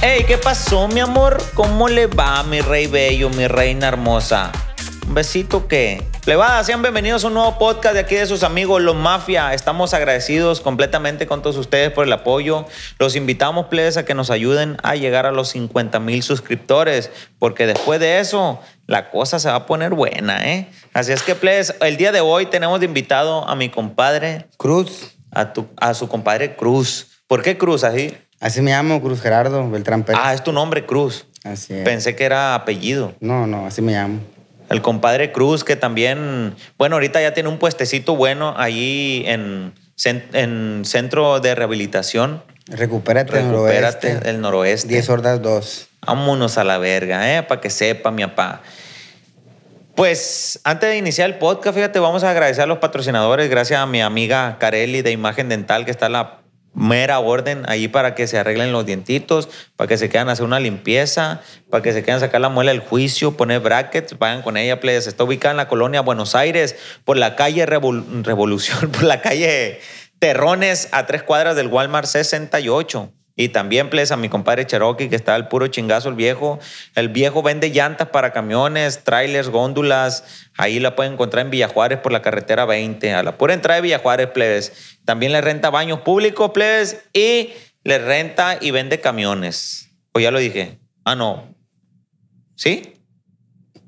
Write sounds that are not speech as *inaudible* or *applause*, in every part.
Hey, ¿qué pasó, mi amor? ¿Cómo le va, mi rey bello, mi reina hermosa? Un besito que. Plebada, sean bienvenidos a un nuevo podcast de aquí de sus amigos, Los Mafia. Estamos agradecidos completamente con todos ustedes por el apoyo. Los invitamos, plebes, a que nos ayuden a llegar a los 50 mil suscriptores, porque después de eso, la cosa se va a poner buena, ¿eh? Así es que, plebes, el día de hoy tenemos de invitado a mi compadre, Cruz. a, tu, a su compadre Cruz. ¿Por qué Cruz así? Así me llamo, Cruz Gerardo Beltrán Pérez. Ah, es tu nombre, Cruz. Así es. Pensé que era apellido. No, no, así me llamo. El compadre Cruz, que también, bueno, ahorita ya tiene un puestecito bueno ahí en, en Centro de Rehabilitación. Recupérate, Recupérate noroeste. del noroeste. 10 hordas 2. Vámonos a la verga, ¿eh? Para que sepa, mi papá. Pues antes de iniciar el podcast, fíjate, vamos a agradecer a los patrocinadores. Gracias a mi amiga Carelli de Imagen Dental, que está a la mera orden ahí para que se arreglen los dientitos, para que se quieran hacer una limpieza, para que se quieran sacar la muela del juicio, poner brackets. Vayan con ella, please. Está ubicada en la colonia Buenos Aires, por la calle Revol- Revolución, *laughs* por la calle Terrones, a tres cuadras del Walmart 68. Y también, please, a mi compadre Cherokee, que está al puro chingazo, el viejo. El viejo vende llantas para camiones, trailers, góndulas. Ahí la pueden encontrar en Villajuárez por la carretera 20, a la pura entrada de Villajuárez, plebes. También le renta baños públicos, plebes, y le renta y vende camiones. O ya lo dije. Ah, no. ¿Sí?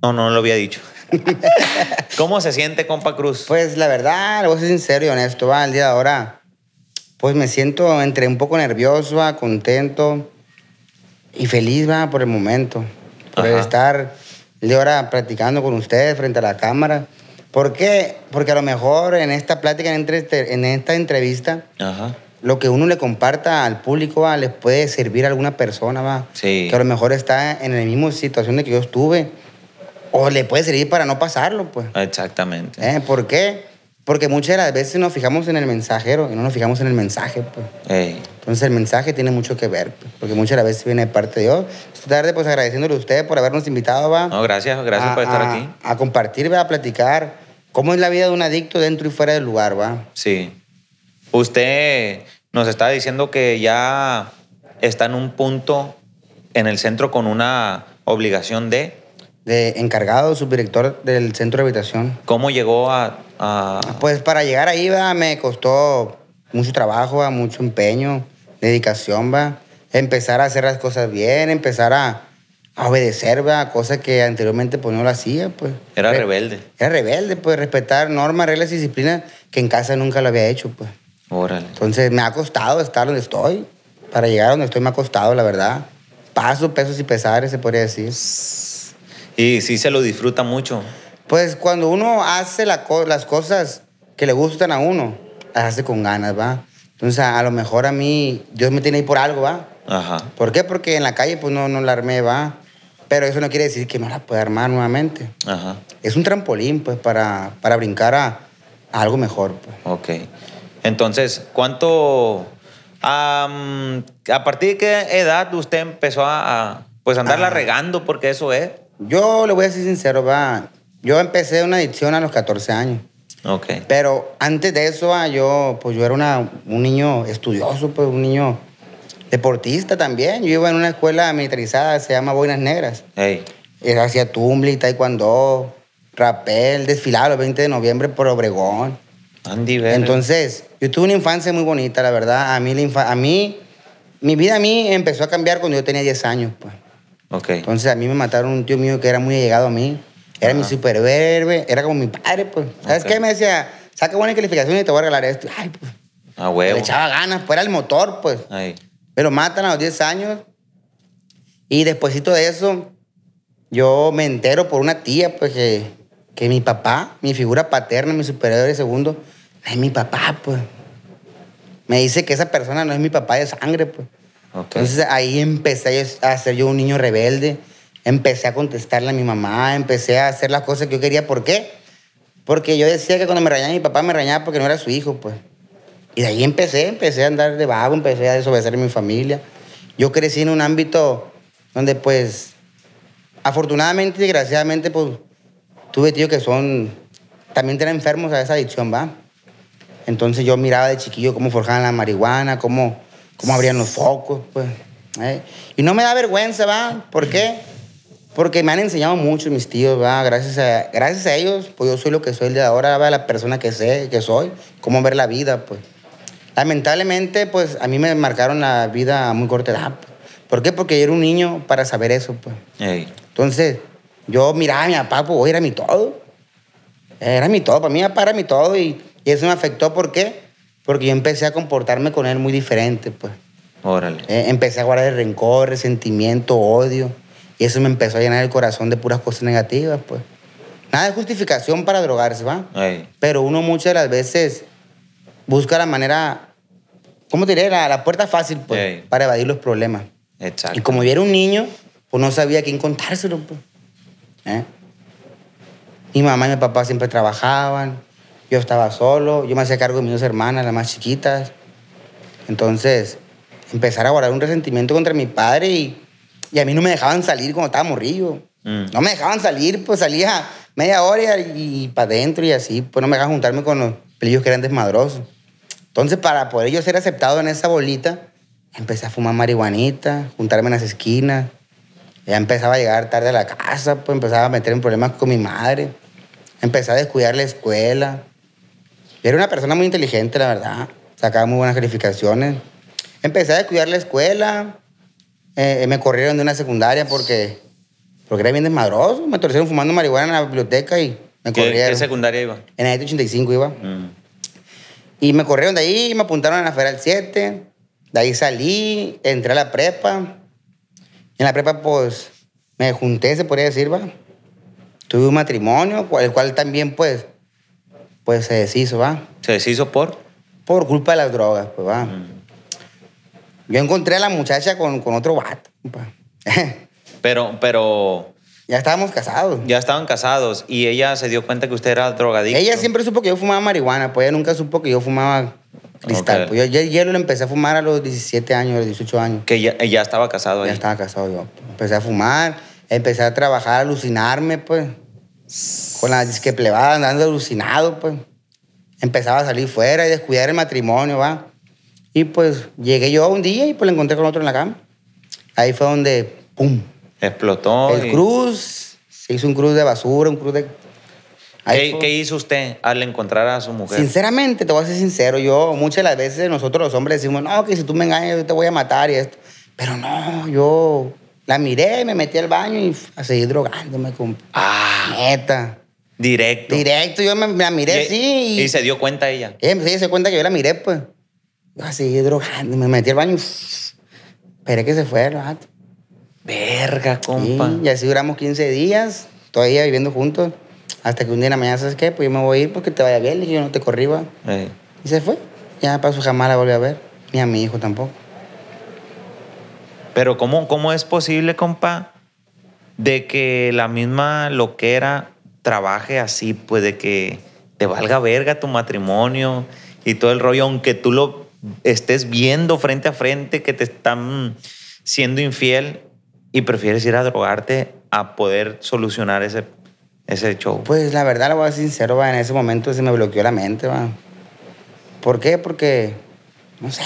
No, no, no lo había dicho. *laughs* ¿Cómo se siente, compa Cruz? Pues la verdad, le voy a ser sincero y honesto, va, el día de ahora, pues me siento entre un poco nervioso, va, contento y feliz, va, por el momento. Por Ajá. estar de ahora practicando con ustedes frente a la cámara. ¿Por qué? Porque a lo mejor en esta plática, en, entre- en esta entrevista, Ajá. lo que uno le comparta al público va, les puede servir a alguna persona, va. Sí. Que a lo mejor está en la misma situación de que yo estuve. O le puede servir para no pasarlo, pues. Exactamente. ¿Eh? ¿Por qué? Porque muchas de las veces nos fijamos en el mensajero y no nos fijamos en el mensaje, pues. Ey. Entonces el mensaje tiene mucho que ver, pues, porque muchas de las veces viene de parte de Dios. Esta tarde, pues agradeciéndole a usted por habernos invitado, va. No, gracias, gracias a- por estar a- aquí. A compartir, va, a platicar cómo es la vida de un adicto dentro y fuera del lugar, va. Sí. Usted nos está diciendo que ya está en un punto en el centro con una obligación de De encargado, subdirector del centro de habitación. cómo llegó a... a- Pues para llegar ahí, va, me costó mucho trabajo, va, mucho empeño, dedicación, va. Empezar a hacer las cosas bien, empezar a, a obedecer, va, cosas que anteriormente pues no lo hacía, pues. Era Re- rebelde. Era rebelde, pues, respetar normas, reglas y disciplinas que en casa nunca lo había hecho, pues. Órale. Entonces me ha costado estar donde estoy. Para llegar a donde estoy me ha costado, la verdad. Paso, pesos y pesares, se podría decir. Y sí se lo disfruta mucho. Pues cuando uno hace la co- las cosas que le gustan a uno, las hace con ganas, ¿va? Entonces, a, a lo mejor a mí, Dios me tiene ahí por algo, ¿va? Ajá. ¿Por qué? Porque en la calle, pues no, no la armé, ¿va? Pero eso no quiere decir que no la pueda armar nuevamente. Ajá. Es un trampolín, pues, para, para brincar a, a algo mejor, pues. Ok. Entonces, ¿cuánto... am, ¿A partir de qué edad usted empezó a, a, pues andarla Ah. regando? Porque eso es. Yo le voy a ser sincero, ¿va? Yo empecé una adicción a los 14 años. Ok. Pero antes de eso, yo, pues yo era una- un niño estudioso, pues un niño deportista también. Yo iba en una escuela militarizada, se llama Boinas Negras. Ey. Era hacía tumbling, taekwondo, rapel, desfilaba el 20 de noviembre por Obregón. Andy, verga. Entonces, yo tuve una infancia muy bonita, la verdad. A mí, la a mí, mi vida a mí empezó a cambiar cuando yo tenía 10 años, pues. Ok. Entonces a mí me mataron un tío mío que era muy allegado a mí. Era mi superhéroe, era como mi padre, pues. ¿Sabes Ok. qué? Me decía, saca buena calificación y te voy a regalar esto. Ay, pues. A huevo. Le echaba ganas, pues era el motor, pues. Ahí. Me lo matan a los 10 años. Y despuésito de eso, yo me entero por una tía, pues, que, que mi papá, mi figura paterna, mi superhéroe segundo, es mi papá, pues. Me dice que esa persona no es mi papá de sangre, pues. Ok. Entonces ahí empecé a ser yo un niño rebelde. Empecé a contestarle a mi mamá, empecé a hacer las cosas que yo quería. ¿Por qué? Porque yo decía que cuando me regañaba mi papá, me regañaba porque no era su hijo, pues. Y de ahí empecé, empecé a andar de vago, empecé a desobedecer a mi familia. Yo crecí en un ámbito donde, pues, afortunadamente y desgraciadamente, pues, tuve tíos que son, también tienen enfermos a esa adicción, ¿va? Entonces yo miraba de chiquillo cómo forjaban la marihuana, cómo, cómo abrían los focos, pues. ¿eh? Y no me da vergüenza, ¿va? ¿Por qué? Porque me han enseñado mucho mis tíos, ¿va? Gracias a, gracias a ellos, pues yo soy lo que soy de ahora, ¿va? La persona que sé, que soy, cómo ver la vida, pues. Lamentablemente, pues a mí me marcaron la vida a muy corta edad. pues. ¿Por qué? Porque yo era un niño para saber eso, pues. Ey. Entonces, yo miraba a mi papá, pues, era mi todo. Era mi todo, para mí era mi todo y, y eso me afectó, ¿por qué? Porque yo empecé a comportarme con él muy diferente, pues. Órale. Eh, empecé a guardar rencor, resentimiento, odio. Y eso me empezó a llenar el corazón de puras cosas negativas, pues. Nada de justificación para drogarse, ¿va? Ey. Pero uno muchas de las veces busca la manera, ¿cómo te diré? La, la puerta fácil, pues, Ey. para evadir los problemas. Exacto. Y como yo era un niño, pues no sabía a quién contárselo, pues. ¿Eh? Mi mamá y mi papá siempre trabajaban, yo estaba solo, yo me hacía cargo de mis dos hermanas, las más chiquitas. Entonces, empezar a guardar un resentimiento contra mi padre y, y a mí no me dejaban salir cuando estaba morrillo. Mm. No me dejaban salir, pues salía media hora y, para adentro y así, pues no me dejaban juntarme con los pelillos que eran desmadrosos. Entonces, para poder yo ser aceptado en esa bolita, empecé a fumar marihuanita, juntarme en las esquinas. Ya empezaba a llegar tarde a la casa, pues empezaba a meter en problemas con mi madre. Empecé a descuidar la escuela. Era una persona muy inteligente, la verdad. Sacaba muy buenas calificaciones. Empecé a descuidar la escuela. Eh, me corrieron de una secundaria porque, porque era bien desmadroso. Me torcieron fumando marihuana en la biblioteca y me ¿Qué, corrieron. qué secundaria iba? En la 85 iba. Mm. Y me corrieron de ahí, me apuntaron a la Federal 7. De ahí salí, entré a la prepa. En la prepa, pues, me junté, se podría decir, va. Tuve un matrimonio, el cual también, pues, pues se deshizo, va. ¿Se deshizo por? Por culpa de las drogas, pues, va. Yo encontré a la muchacha con, con otro vato, compa. *laughs* Pero, pero ya estábamos casados. ya estaban casados y ella se dio cuenta que usted era drogadicto. Ella siempre supo que yo fumaba marihuana, pues ella nunca supo que yo fumaba cristal. Pues yo, yo hielo lo empecé a fumar a los 17 años, a los 18 años. Que ya, ya estaba casado ahí. Ya estaba casado yo. Empecé a fumar, empecé a trabajar, a alucinarme, pues. Con la disque plebada, andando alucinado, pues. Empezaba a salir fuera y descuidar el matrimonio, va. Y pues llegué yo un día y pues lo encontré con otro en la cama. Ahí fue donde, ¡pum! Explotó. el y- cruz, se hizo un cruz de basura, un cruz de... ¿Qué, qué hizo usted al encontrar a su mujer? Sinceramente, te voy a ser sincero, yo muchas de las veces nosotros los hombres decimos, no, que si tú me engañas yo te voy a matar y esto. Pero no, yo la miré, me metí al baño y a seguir drogándome, compa. Ah, Neta. directo. Directo, yo me, la miré Y- así y... y se dio cuenta ella. Ella me se dio cuenta que yo la miré, pues. Yo a seguir drogando, me metí al baño y... Esperé que se fuera el. Verga, compa. Y, y así duramos 15 días, todavía viviendo juntos. Hasta que un día en la mañana, ¿sabes qué? Pues yo me voy a ir porque te vaya bien. Dije, yo no te corrí, va. Ey. Y se fue. Ya pasó jamás la volví a ver. Ni a mi hijo tampoco. Pero ¿cómo, ¿cómo es posible, compa, de que la misma loquera trabaje así, pues de que te valga verga tu matrimonio y todo el rollo, aunque tú lo estés viendo frente a frente que te están siendo infiel y prefieres ir a drogarte a poder solucionar ese, ese show? Pues la verdad, lo voy a ser sincero, va. En ese momento se me bloqueó la mente, va. ¿Por qué? Porque, no sé,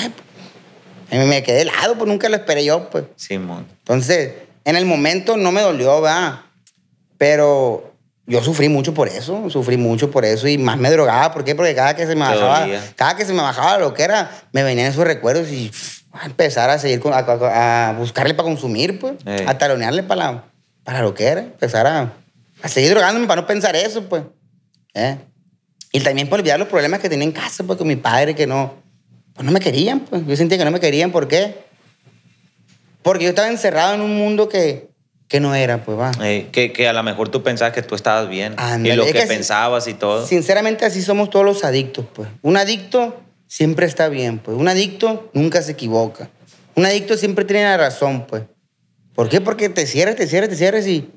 a mí me quedé helado, pues nunca lo esperé yo, pues. Simón. Entonces, en el momento no me dolió, va. Pero yo sufrí mucho por eso, sufrí mucho por eso y más me drogaba. ¿Por qué? Porque cada que se me Te bajaba, dolía. cada que se me bajaba lo que era, me venían esos recuerdos y a empezar a seguir, con- a, a- a buscarle para consumir, pues. Ey. A talonearle para, la- para lo que era. Empezar a, a seguir drogándome para no pensar eso, pues. ¿Eh? Y también por olvidar los problemas que tenía en casa, pues, con mi padre, que no, pues no me querían, pues. Yo sentía que no me querían. ¿Por qué? Porque yo estaba encerrado en un mundo que, que no era, pues va. Ey, que, que a lo mejor tú pensabas que tú estabas bien Ándale, y lo es que, pensabas y todo. Sinceramente, así somos todos los adictos, pues. Un adicto siempre está bien, pues. Un adicto nunca se equivoca. Un adicto siempre tiene la razón, pues. ¿Por qué? Porque te cierras, te cierras, te cierras y...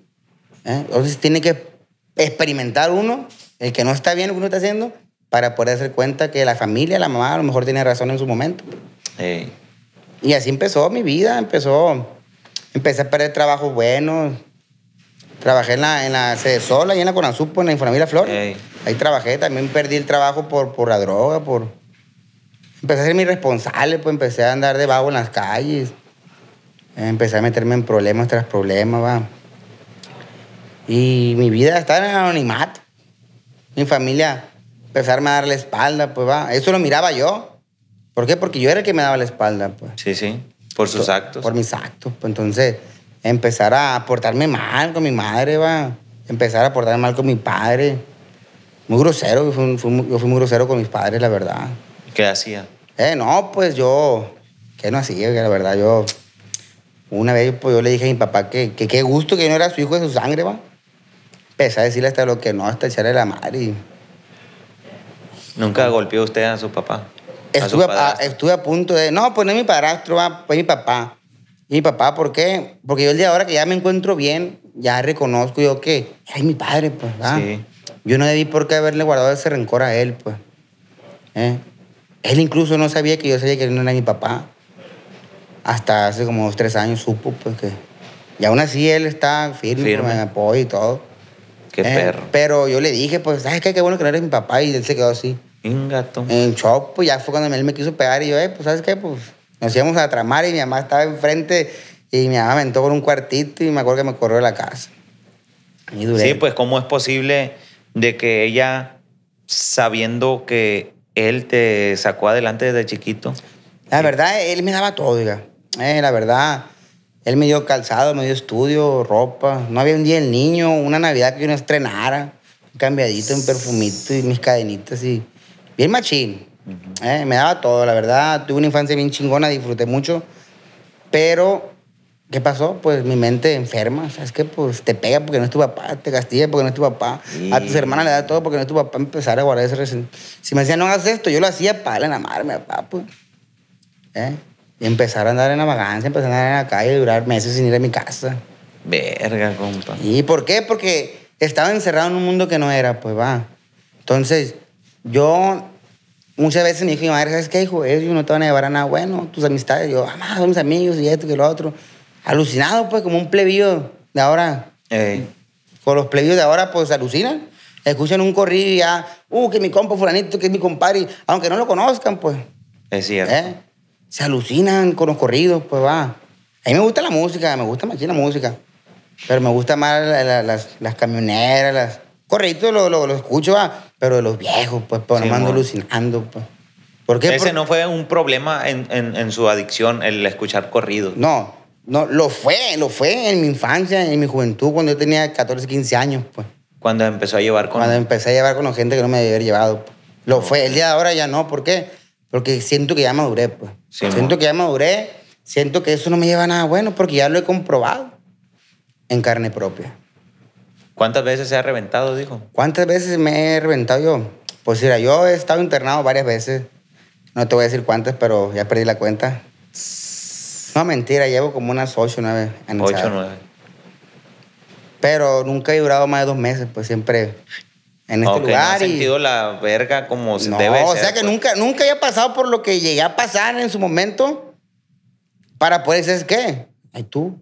¿eh? Entonces tiene que experimentar uno, el que no está bien lo que uno está haciendo, para poder hacer cuenta que la familia, la mamá, a lo mejor tiene razón en su momento. Ey. Y así empezó mi vida, empezó, empecé a perder trabajos buenos. Trabajé en la, en la sede sola y en la Conasupo, en la Infamila Flores. Ey. Ahí trabajé, también perdí el trabajo por, por la droga, por... Empecé a ser mi responsable, pues empecé a andar de vago en las calles. Empecé a meterme en problemas tras problemas, va. Y mi vida estaba en el anonimato. Mi familia empezarme a dar la espalda, pues va. Eso lo miraba yo. ¿Por qué? Porque yo era el que me daba la espalda, pues. Sí, sí. Por sus actos. Por mis actos. Pues entonces, empezar a portarme mal con mi madre, va. Empezar a portarme mal con mi padre. Muy grosero, yo fui, fui- yo fui muy grosero con mis padres, la verdad. ¿Qué hacía? Eh, no, pues yo, ¿qué no hacía? Que la verdad, yo, una vez pues, yo le dije a mi papá que que qué gusto que yo no era su hijo de su sangre, va. Empecé a decirle hasta lo que no, hasta echarle la madre. y ¿Nunca golpeó usted a su papá? Estuve a, padrastro? estuve a punto de, no, pues no es mi padrastro, pues mi papá. Y mi papá, ¿por qué? Porque yo el día de ahora que ya me encuentro bien, ya reconozco yo que es mi padre, pues. Sí. Yo no debí por qué haberle guardado ese rencor a él, pues. ¿Eh? Él incluso no sabía que yo sabía que él no era mi papá. Hasta hace como dos, tres años supo, pues, que... Y aún así él está firme, Firme. me apoya y todo. Qué ¿Eh? perro. Pero yo le dije, pues, ¿sabes qué? Qué bueno que no eres mi papá. Y él se quedó así. Ingato. En shock, pues ya fue cuando él me quiso pegar y yo, eh, pues, ¿sabes qué? Pues nos íbamos a tramar y mi mamá estaba enfrente y mi mamá me entró con un cuartito y me acuerdo que me corrió de la casa. Y duré. Sí, pues ¿cómo es posible de que ella, sabiendo que él te sacó adelante desde chiquito, La verdad, él me daba todo, diga. Eh, la verdad, él me dio calzado, me dio estudio, ropa. No había un día el niño, una Navidad que yo no estrenara. Un cambiadito, un perfumito y mis cadenitas y... Bien machín. Eh, me daba todo, la verdad. Tuve una infancia bien chingona, disfruté mucho. Pero, ¿qué pasó? Pues mi mente enferma, ¿sabes qué? Pues te pega porque no es tu papá, te castiga porque no es tu papá. A tus hermanas le da todo porque no es tu papá. Empezar a guardar ese resentimiento. Si me decían, no hagas esto, yo lo hacía para mi papá, pues. ¿Eh? Y empezar a andar en la vagancia, empezar a andar en la calle, durar meses sin ir a mi casa. verga, compa. ¿Y por qué? Porque estaba encerrado en un mundo que no era, pues va. Entonces, yo muchas veces me dijo mi madre, ¿sabes qué, hijo? Ellos no te van a llevar a nada bueno, tus amistades. Yo, mamá, son mis amigos y esto y lo otro. Alucinado, pues, como un plebillo de ahora. Ey, Con los plebeyos de ahora, pues, alucinan. Escuchan un corrido y ya, uh, que mi compa fulanito, que es mi compadre. Aunque no lo conozcan, pues. es cierto. ¿Eh? Se alucinan con los corridos, pues va. A mí me gusta la música, me gusta más la música. Pero me gusta más la- la- las, las camioneras, las... Corriditos lo, lo, lo escucho, va. Pero de los viejos, pues, pues Sí, no alucinando, pues. ¿Por qué? Ese Por- no fue un problema en, en- en su adicción, el escuchar corridos. No, no, lo fue, lo fue en mi infancia, en mi juventud, cuando yo tenía 14, 15 años, pues. Cuando empezó a llevar con... Cuando empecé a llevar con gente que no me debía haber llevado. pues. Lo fue. El día de ahora ya no. ¿Por qué? Porque siento que ya maduré, pues. Sí, siento mo. que ya maduré. Siento que eso no me lleva a nada bueno porque ya lo he comprobado en carne propia. ¿Cuántas veces se ha reventado, dijo? ¿Cuántas veces me he reventado yo? Pues mira, yo he estado internado varias veces. No te voy a decir cuántas, pero ya perdí la cuenta. No, mentira, llevo como unas ocho o nueve años. Ocho, nueve. Pero nunca he durado más de dos meses, pues siempre en este no lugar. ha y- sentido la verga como se No, debe o ser, sea que pues. nunca, nunca había pasado por lo que llegué a pasar en su momento para poder decir, ¿qué? Ay, tú.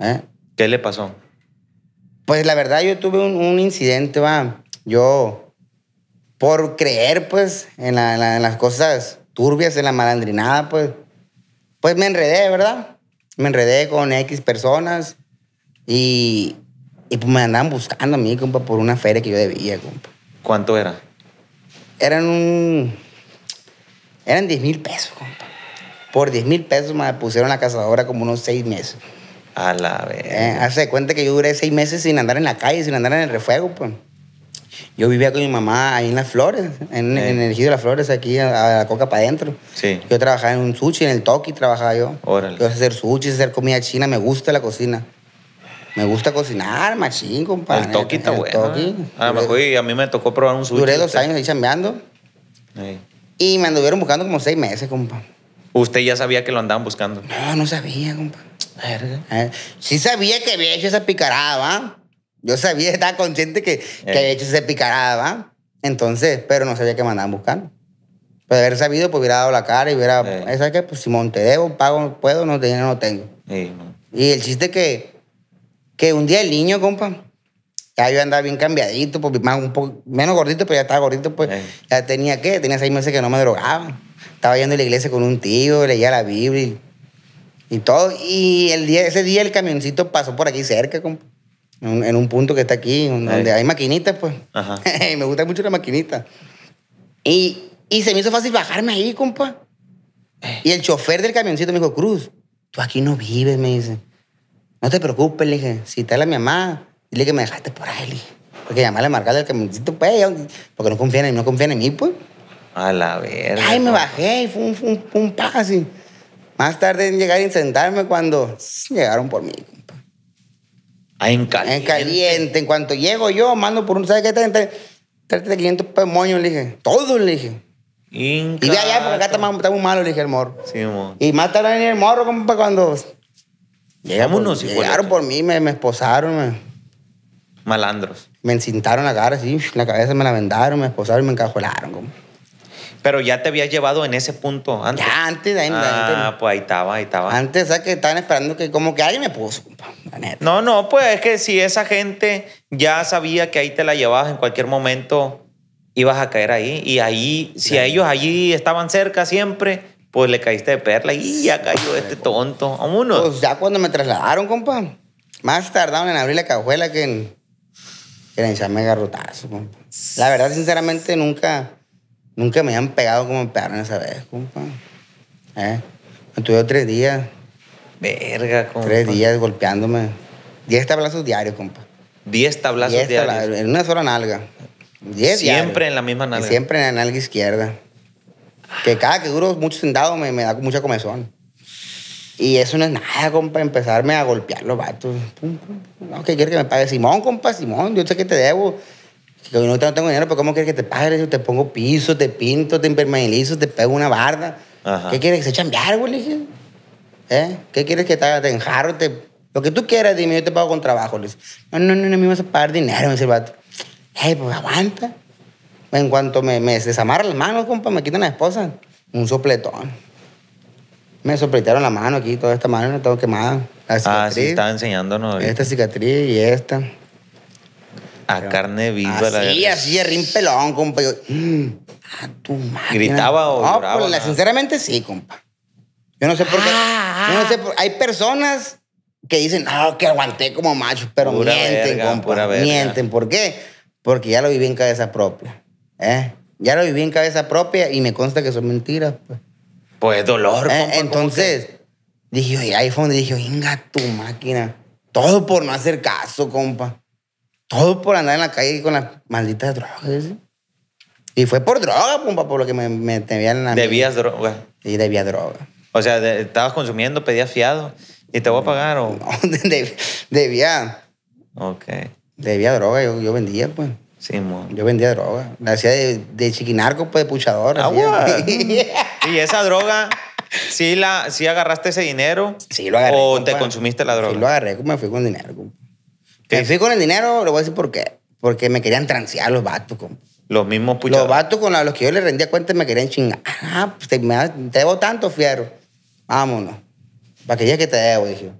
¿Eh? ¿Qué le pasó? Pues la verdad yo tuve un, un incidente, va. Yo, por creer, pues, en, la- en la- en las cosas turbias, en la malandrinada, pues, pues me enredé, ¿verdad? Me enredé con X personas y, y pues me andaban buscando a mí, compa, por una feria que yo debía, compa. ¿Cuánto era? Eran un. Eran 10 mil pesos, compa. Por 10 mil pesos me pusieron la cazadora como unos seis meses. A la verga. Eh, Hace cuenta que yo duré seis meses sin andar en la calle, sin andar en el refuego, pues. Yo vivía con mi mamá ahí en las flores, en, en el ejido de las flores, aquí a, a la coca para adentro. Sí. Yo trabajaba en un sushi, en el Toki trabajaba yo. Órale. Yo sé hacer sushi, hacer comida china, me gusta la cocina. Me gusta cocinar, machín, compa. el toki está El bueno. Toki. A lo Duré- mejor y a mí me tocó probar un sushi. Duré dos usted. años ahí chambeando Ey. y me anduvieron buscando como seis meses, compa. Usted ya sabía que lo andaban buscando. No, no sabía, compa. Verga. Eh, sí sabía que había hecho esa picarada, ¿va? Yo sabía, estaba consciente que, que Eh. había hecho esa picarada, ¿va? Entonces, pero no sabía que me andaban buscando. Pero haber sabido, pues hubiera dado la cara y hubiera... Eh. ¿Sabes qué? Pues Simón, te debo, pago, puedo, no, dinero no tengo. Y el chiste que, que un día el niño, compa, ya yo andaba bien cambiadito, pues, más, un poco, menos gordito, pero ya estaba gordito, pues. Eh. Ya tenía, ¿qué? Tenía seis meses que no me drogaba. Estaba yendo a la iglesia con un tío, leía la Biblia. Y todo. Y el día, ese día el camioncito pasó por aquí cerca, compa. En un, en un punto que está aquí, donde hay maquinitas, pues. Ajá. *laughs* me gusta mucho la maquinita. Y, y se me hizo fácil bajarme ahí, compa. Y el chofer del camioncito me dijo, Cruz, tú aquí no vives, me dice. No te preocupes, le dije. Si está la mi mamá, dile que me dejaste por ahí, le dije. Porque llamarle a marcarle al camioncito, pues, porque no confían en, no confían en mí, pues. A la verga. Ay, me bajé y fue un, fue un, fue un así. Más tarde en llegar y sentarme cuando llegaron por mí, compa. Ah, en caliente. En caliente. En cuanto llego yo, mando por un, ¿sabes qué? Tráete tráete 500 pesos moños, le dije. Todo, le dije. Inca. Y de allá, porque acá está, más- está muy malo, le dije el morro. Sí, mo. Y más tarde venía el morro, compa, cuando... Llegaron, Vámonos, por, de llegaron por mí, me, me esposaron, me, Malandros. me encintaron la cara, así, la cabeza me la vendaron, me esposaron y me encajolaron, compa. Pero ya te habías llevado en ese punto antes. Ya antes, ahí, Ah, antes, pues ahí estaba, ahí estaba. antes, ¿sabes? Que estaban esperando que como que alguien me puso, compa, la neta. No, no, pues es que si esa gente ya sabía que ahí te la llevabas en cualquier momento, ibas a caer ahí. Y ahí, si a ellos allí estaban cerca siempre, pues le caíste de perla y ya cayó este tonto. Vámonos. Pues ya cuando me trasladaron, compa, más tardaron en abrir la cajuela que en, que en echarme garrotazo, compa. La verdad, sinceramente, nunca, nunca me habían pegado como me pegaron esa vez, compa. ¿Eh? Me tuve tres días, Verga, compa. tres días golpeándome. Diez tablazos diarios, compa. Diez tablazos Diez diarios. tabla- en una sola nalga. Diez Siempre diarios. en la misma Y nalga. Siempre en la nalga izquierda. Que cada que duro mucho sentado me, me da mucha comezón. Y eso no es nada, compa, empezarme a golpear los vatos. Pum, pum, pum. No, ¿qué quieres que me pague? Simón, compa, Simón, yo sé que te debo. Que no, te- no tengo dinero, pero ¿cómo quieres que te pague? Te pongo piso, te pinto, te impermeabilizo, te pego una barda. Ajá. ¿Qué quieres que se chambear, güey? Le dije. ¿Eh? ¿Qué quieres que te haga? Te enjarro, te... Lo que tú quieras, dime, yo te pago con trabajo. Le dice, no, no, no, no me vas a pagar dinero, me dice el vato. Hey, pues aguanta. En cuanto me, me desamarran las manos, compa, me quitan la esposa, un sopletón. Me sopletaron la mano aquí, toda esta mano, tengo quemada. La Ah, sí, cicatriz, estaba enseñándonos. Esta cicatriz y esta. A carne viva. la Así, verga. así, de rin pelón, compa. Yo, mm, a tu máquina. ¿Gritaba o no, lloraba, pues, la- no? sinceramente sí, compa. Yo no sé por qué. Ah, Yo no sé por- Hay personas que dicen, no, que aguanté como macho, pero Pura mienten, verga, compa. pura verga. Mienten. ¿Por qué? Porque ya lo viví en cabeza propia. ¿eh? Ya lo viví en cabeza propia y me consta que son mentiras. Pues. Pues dolor, Eh, compa, ¿cómo entonces, dije yo, y ahí fue donde dije, venga tu máquina. Todo por no hacer caso, compa. Todo por andar en la calle con las malditas drogas. ¿sí? Y fue por droga, compa, por lo que me, me tenían que a mí. Debías droga. Y debía droga. O sea, de- estabas consumiendo, pedías fiado y te voy a pagar o... *laughs* No, de- debía, Ok. debía droga. Yo, yo vendía, pues. Simón. Yo vendía droga. La hacía de, de chiquinarco, pues, de puchador. Agua. hacía. *laughs* ¿Y esa droga, sí, la, sí agarraste ese dinero? Sí, lo agarré. ¿O compa. te consumiste la droga? Sí, lo agarré, me fui con dinero, compa. Me fui con el dinero, le voy a decir por qué. Porque me querían transear los vatos, compa. Los mismos Los puchadores. vatos con los que yo les rendía cuenta me querían chingar. Ah, pues te, me te debo tanto, fiero. Vámonos. Para que digas que te debo, dije. yo.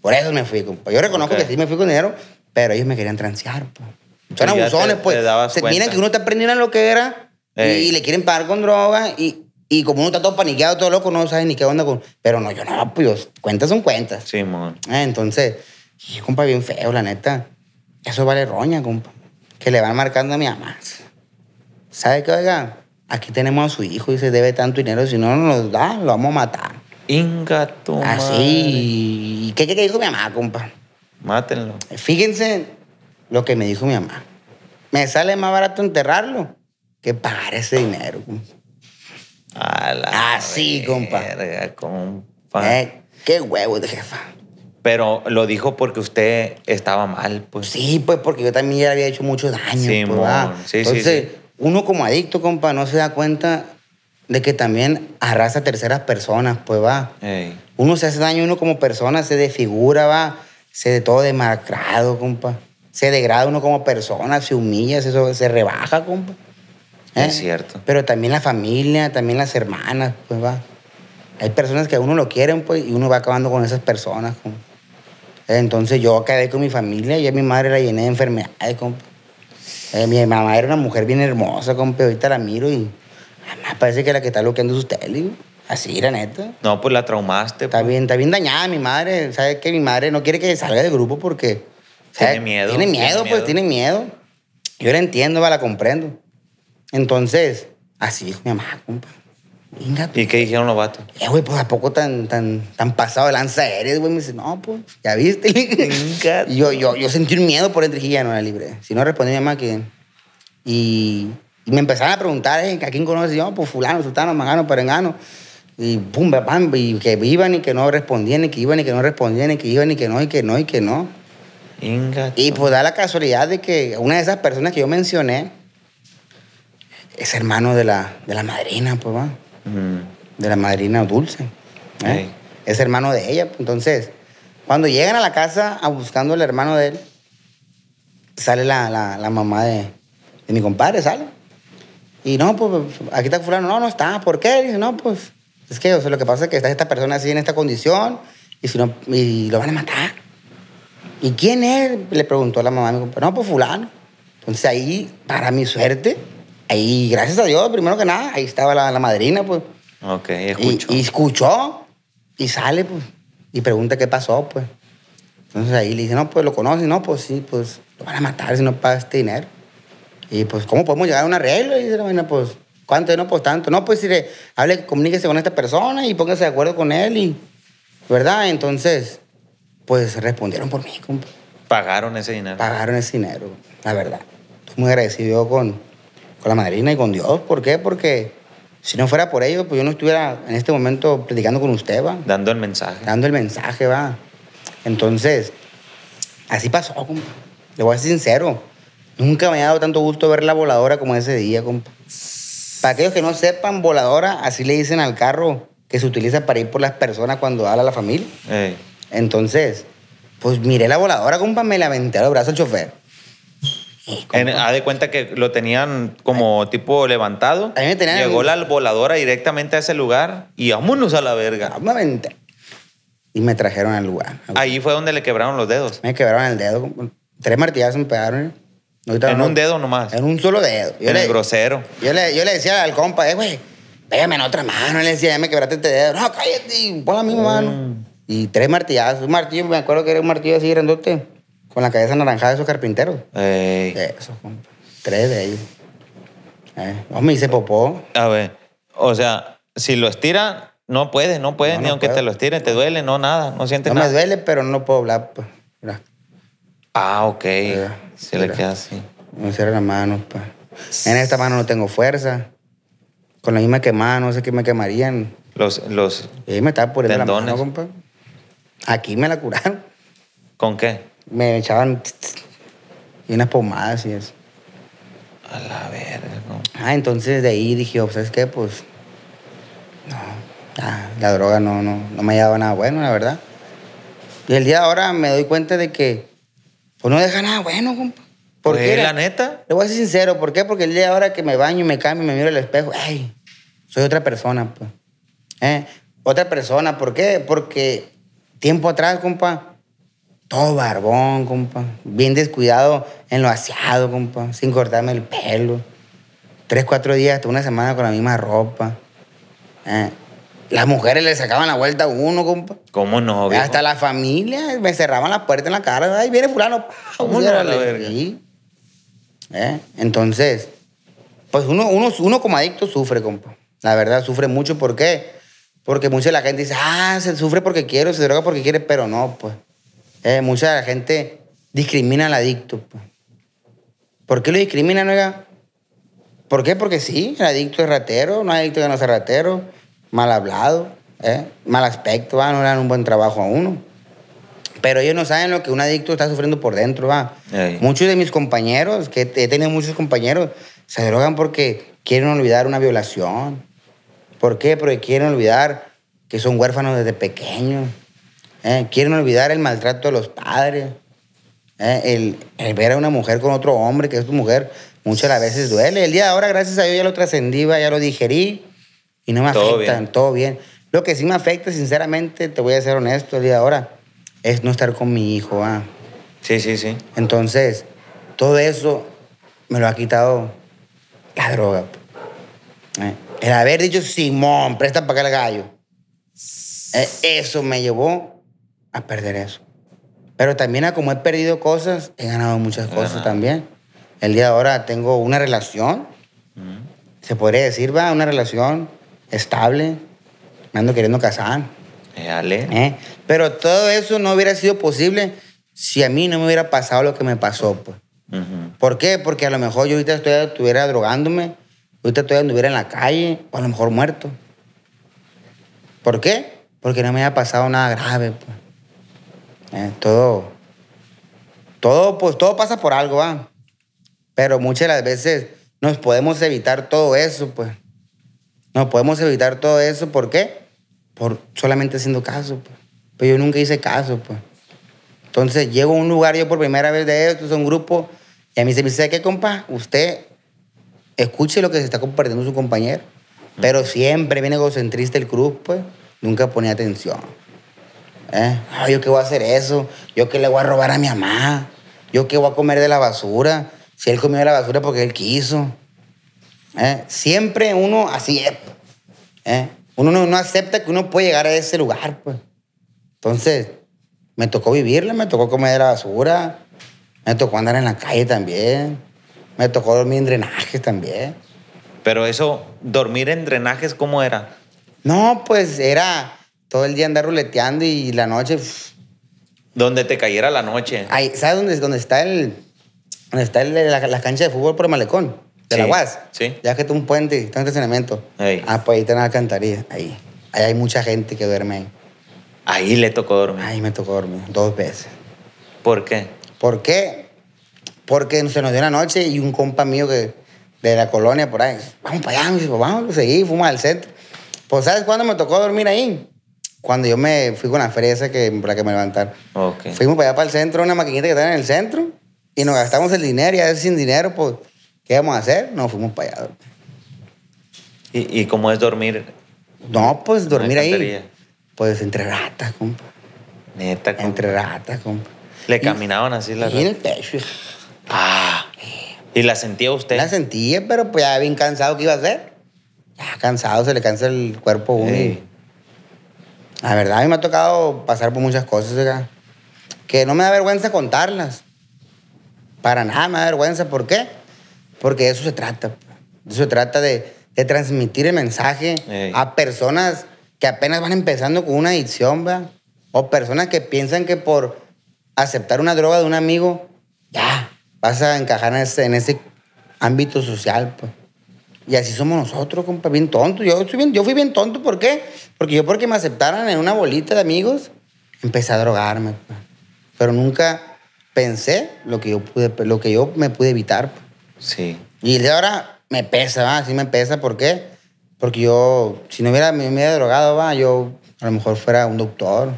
Por eso me fui, compa. Yo reconozco que sí me fui con dinero, pero ellos me querían transear, pues. Son abusones, te- pues. te dabas Se miran que uno está aprendiendo lo que era y, le quieren pagar con droga y, y como uno está todo paniqueado, todo loco, no sabe ni qué onda con... Pero no, yo no, pues yo- cuentas son cuentas. Simón. Eh, entonces, y, compa, bien feo, la neta. Eso vale roña, compa. Que le van marcando a mi mamá. ¿Sabe qué, oiga? Aquí tenemos a su hijo y se debe tanto dinero. Si no nos lo da, lo vamos a matar. Inga tu madre. Así. ¿Qué, qué, qué dijo mi mamá, compa? Mátenlo. Fíjense lo que me dijo mi mamá. Me sale más barato enterrarlo que pagar ese dinero, compa. A la Así, compa. verga, compa. Eh, qué huevo de jefa. Pero lo dijo porque usted estaba mal, pues. Sí, pues porque yo también ya había hecho mucho daño. Sí, pues, mon. ¿va? Sí, sí, Entonces, sí. uno como adicto, compa, no se da cuenta de que también arrasa a terceras personas, pues va. Ey. Uno se hace daño, uno como persona se desfigura, va. Se de todo demacrado, compa. Se degrada uno como persona, se humilla, se, se rebaja, compa. ¿Eh? Es cierto. Pero también la familia, también las hermanas, pues va. Hay personas que a uno lo quieren, pues, y uno va acabando con esas personas, compa. Entonces yo acabé con mi familia y a mi madre la llené de enfermedades, compa. Eh, mi mamá era una mujer bien hermosa, compa. Ahorita la miro y mamá, parece que la que está bloqueando es usted, digo. Así, la neta. No, pues la traumaste. Está pues. bien, está bien dañada mi madre. Sabe que mi madre no quiere que salga del grupo porque. ¿sabe? Tiene miedo, Tiene miedo, tiene pues, miedo. tiene miedo. Yo la entiendo, va, la comprendo. Entonces, así dijo mi mamá, compa. Venga, ¿Y qué dijeron los vatos? eh, güey, pues a poco tan, tan, tan pasado de lanza eres, güey. Me dice, no, pues, ya viste. *laughs* Venga. Y yo, yo, yo sentí un miedo por entre ya no la libre. Si no respondí mi mamá, ¿quién? Y, y me empezaron a preguntar, ¿eh? ¿a quién conoces? Y yo, pues fulano, sultano, mangano, perengano. Y pum, pam, y que iban y que no respondían, y que iban y que no respondían, y que iban y que no, y que no, y que no. Inga. Y pues da la casualidad de que una de esas personas que yo mencioné es hermano de la, de la madrina, pues va. Mm. De la madrina Dulce. ¿eh? Es hermano de ella. pues, Entonces, cuando llegan a la casa a buscando al hermano de él, sale la, la- la mamá de, de mi compadre, sale. Y no, pues aquí está fulano. No, no está. ¿Por qué? Dice, no, pues es que o sea, lo que pasa es que está esta persona así en esta condición y, si no, y lo van a matar. ¿Y quién es? Le preguntó la mamá a mi compadre. No, pues fulano. Entonces ahí, para mi suerte, ahí, gracias a Dios, primero que nada, ahí estaba la, la madrina, pues. Ok, Y- escucho. Y, escuchó y sale, pues, y pregunta qué pasó, pues. Entonces ahí le dice, no, pues lo conoce, no, pues sí, pues lo van a matar si no paga este dinero. Y pues, ¿cómo podemos llegar a un arreglo? Y dice la vaina, pues, ¿cuánto? No, pues tanto. No, pues si le hable, comuníquese con esta persona y póngase de acuerdo con él y, ¿verdad? Entonces, pues respondieron por mí, compa. Pagaron ese dinero. Pagaron ese dinero, la verdad. Estoy muy agradecido con, con la madrina y con Dios. ¿Por qué? Porque si no fuera por ellos, pues yo no estuviera en este momento platicando con usted, va. Dando el mensaje. Dando el mensaje, va. Entonces, así pasó, compa. Le voy a ser sincero. Nunca me ha dado tanto gusto ver la voladora como ese día, compa. Para aquellos que no sepan, voladora, así le dicen al carro que se utiliza para ir por las personas cuando habla la familia. Ey. Entonces, pues miré la voladora, compa, me la aventé a los brazos al chofer. En- haz de cuenta que lo tenían como tipo levantado. A mí me tenían- Llegó la voladora directamente a ese lugar y vámonos a la verga. aventé. Y me trajeron al lugar. Ahí fue donde le quebraron los dedos. Me quebraron el dedo. Tres martillazos me pegaron. Ahorita En no- un dedo nomás. En un solo dedo. Yo En le, el grosero. Yo le, yo le decía al compa, eh, güey, pégame en otra mano. Le decía, ya me quebraste este dedo. No, cállate, pon la misma mano. Mm. Y tres martillazos. Un martillo, me acuerdo que era un martillo así grandote, con la cabeza anaranjada de esos carpinteros. Ey. Eso, compa. Tres de ellos. Eh, no me hice popó. A ver, o sea, si lo estira, no puedes, no puedes, No, ni no aunque puedo. te lo estire, te duele, no, nada, no sientes No me nada. duele, pero no puedo hablar. Pues. Mira, Ah, ok. Mira, Se le queda así. me cierra la mano. pues. En esta mano no tengo fuerza. Con la misma quemada, no sé qué me quemarían. Los, los, Y ahí me estaba poniendo la Tendones. mano, compa. Aquí me la curaron. ¿con qué? Me echaban y unas pomadas y eso. A la verga, no. Ah, entonces de ahí dije, oh, ¿sabes qué? Pues, no, ya, la droga no, no, no me llevaba nada bueno, la verdad. Y el día de ahora me doy cuenta de que, pues no deja nada bueno, compa. ¿Por Pues, qué? la neta. Le voy a ser sincero, ¿por qué? Porque el día de ahora que me baño y me cambio y me miro al espejo, ¡ay! Soy otra persona, pues. ¿Eh? Otra persona, ¿por qué? Porque tiempo atrás, compa, todo barbón, compa. Bien descuidado en lo aseado, compa. Sin cortarme el pelo. Tres, cuatro días, hasta una semana con la misma ropa. ¿Eh? Las mujeres le sacaban la vuelta a uno, compa. ¿Cómo no, viejo? Hasta la familia me cerraban las puertas en la cara. Ay, viene fulano. pa, *laughs* ¿Cómo no, la verga? ¿Eh? Entonces, pues uno, uno, uno como adicto sufre, compa. La verdad, sufre mucho. ¿Por qué? Porque mucha de la gente dice, ah, se sufre porque quiere, se droga porque quiere, pero no, pues. Eh, mucha de la gente discrimina al adicto, pues. ¿Por qué lo discriminan, oiga? ¿Por qué? Porque sí, el adicto es ratero, no hay adicto que no sea ratero, mal hablado, ¿eh? mal aspecto, ¿va? no le dan un buen trabajo a uno. Pero ellos no saben lo que un adicto está sufriendo por dentro, va. Ey. Muchos de mis compañeros, que he tenido muchos compañeros, se drogan porque quieren olvidar una violación. ¿Por qué? Porque quieren olvidar que son huérfanos desde pequeños. ¿Eh? Quieren olvidar el maltrato de los padres. ¿eh? El, el ver a una mujer con otro hombre que es tu mujer, muchas de las veces duele. El día de ahora, gracias a Dios, ya lo trascendí, ya lo digerí y no me Todo afecta, bien. todo bien. Lo que sí me afecta, sinceramente, te voy a ser honesto, el día de ahora, es no estar con mi hijo. va. Sí, sí, sí. Entonces, todo eso me lo ha quitado la droga. ¿eh? El haber dicho, Simón, presta para acá el gallo. Eh, Eso me llevó a perder eso. Pero también a como he perdido cosas, he ganado muchas cosas ganado. también. El día de ahora tengo una relación, se podría decir, va, una relación estable. Me ando queriendo casar. Dale. ¿eh? Pero todo eso no hubiera sido posible si a mí no me hubiera pasado lo que me pasó, pues. ¿Por qué? Porque a lo mejor yo ahorita estoy- estuviera drogándome, ahorita todavía anduviera en la calle, o a lo mejor muerto. ¿Por qué? Porque no me había pasado nada grave, pues. Eh, todo, todo, pues todo pasa por algo, ¿va? Pero muchas las veces nos podemos evitar todo eso, pues. Nos podemos evitar todo eso, ¿por qué? Por solamente haciendo caso, pues. Pero yo nunca hice caso, pues. Entonces llego a un lugar yo por primera vez de esto, es un grupo, y a mí se me dice, ¿qué compa? Usted escuche lo que se está compartiendo su compañero. Pero siempre viene egocentrista el cruz, pues. Nunca ponía atención. ¿Eh? Ah, ¿Yo qué voy a hacer eso? ¿Yo qué le voy a robar a mi mamá? ¿Yo qué voy a comer de la basura? Si él comió de la basura porque él quiso. ¿Eh? Siempre uno así es. ¿Eh? Uno no, no acepta que uno puede llegar a ese lugar, pues. Entonces, me tocó vivirla, me tocó comer de la basura, me tocó andar en la calle también, me tocó dormir en drenajes también. Pero eso, dormir en drenajes, ¿cómo era? No, pues era todo el día andar ruleteando y la noche. pff, Donde te cayera la noche. ahí, ¿Sabes dónde, dónde está el. Dónde está el- la, la cancha de fútbol por el malecón? De la UAS. sí. Ya que está un puente, está un estacionamiento. Ey. Ah, pues ahí está la alcantarilla. Ahí. Ahí hay mucha gente que duerme ahí. Ahí le tocó dormir. Ahí me tocó dormir dos veces. ¿Por qué? ¿Por qué? Porque se nos dio una noche y un compa mío que, de la colonia por ahí, vamos para allá, dice, pues vamos, seguí, fuimos al centro. Pues ¿sabes cuándo me tocó dormir ahí? Cuando yo me fui con la fresa que, para que me levantaran. Ok. Fuimos para allá para el centro, una maquinita que está en el centro, y nos gastamos el dinero y a veces sin dinero, pues, ¿qué vamos a hacer? Nos fuimos para allá. ¿Y, y cómo es dormir? No, pues dormir ahí. Pues entre ratas, compa. Neta, compa. Entre ratas, compa. Le caminaban así las Y en el pecho. Ah. ¿Y la sentía usted? La sentía, pero pues ya bien cansado que iba a hacer. Ya cansado, se le cansa el cuerpo a uno. y- Ey. La verdad, a mí me ha tocado pasar por muchas cosas. Que no me da vergüenza contarlas. Para nada me da vergüenza. ¿Por qué? Porque de eso se trata. De eso se trata de, de transmitir el mensaje Ey. a personas que apenas van empezando con una adicción, ¿verdad? O personas que piensan que por aceptar una droga de un amigo, ya, vas a encajar en ese, en ese ámbito social, pues. Y así somos nosotros, compa, bien tontos. Yo, soy bien, yo fui bien tonto, ¿por qué? Porque yo porque me aceptaran en una bolita de amigos, empecé a drogarme. Pero nunca pensé lo que yo, pude, lo que yo me pude evitar. Sí. Y de ahora me pesa, ¿va? Sí me pesa, ¿por qué? Porque yo, si no hubiera, me hubiera drogado, ¿va? Yo a lo mejor fuera un doctor,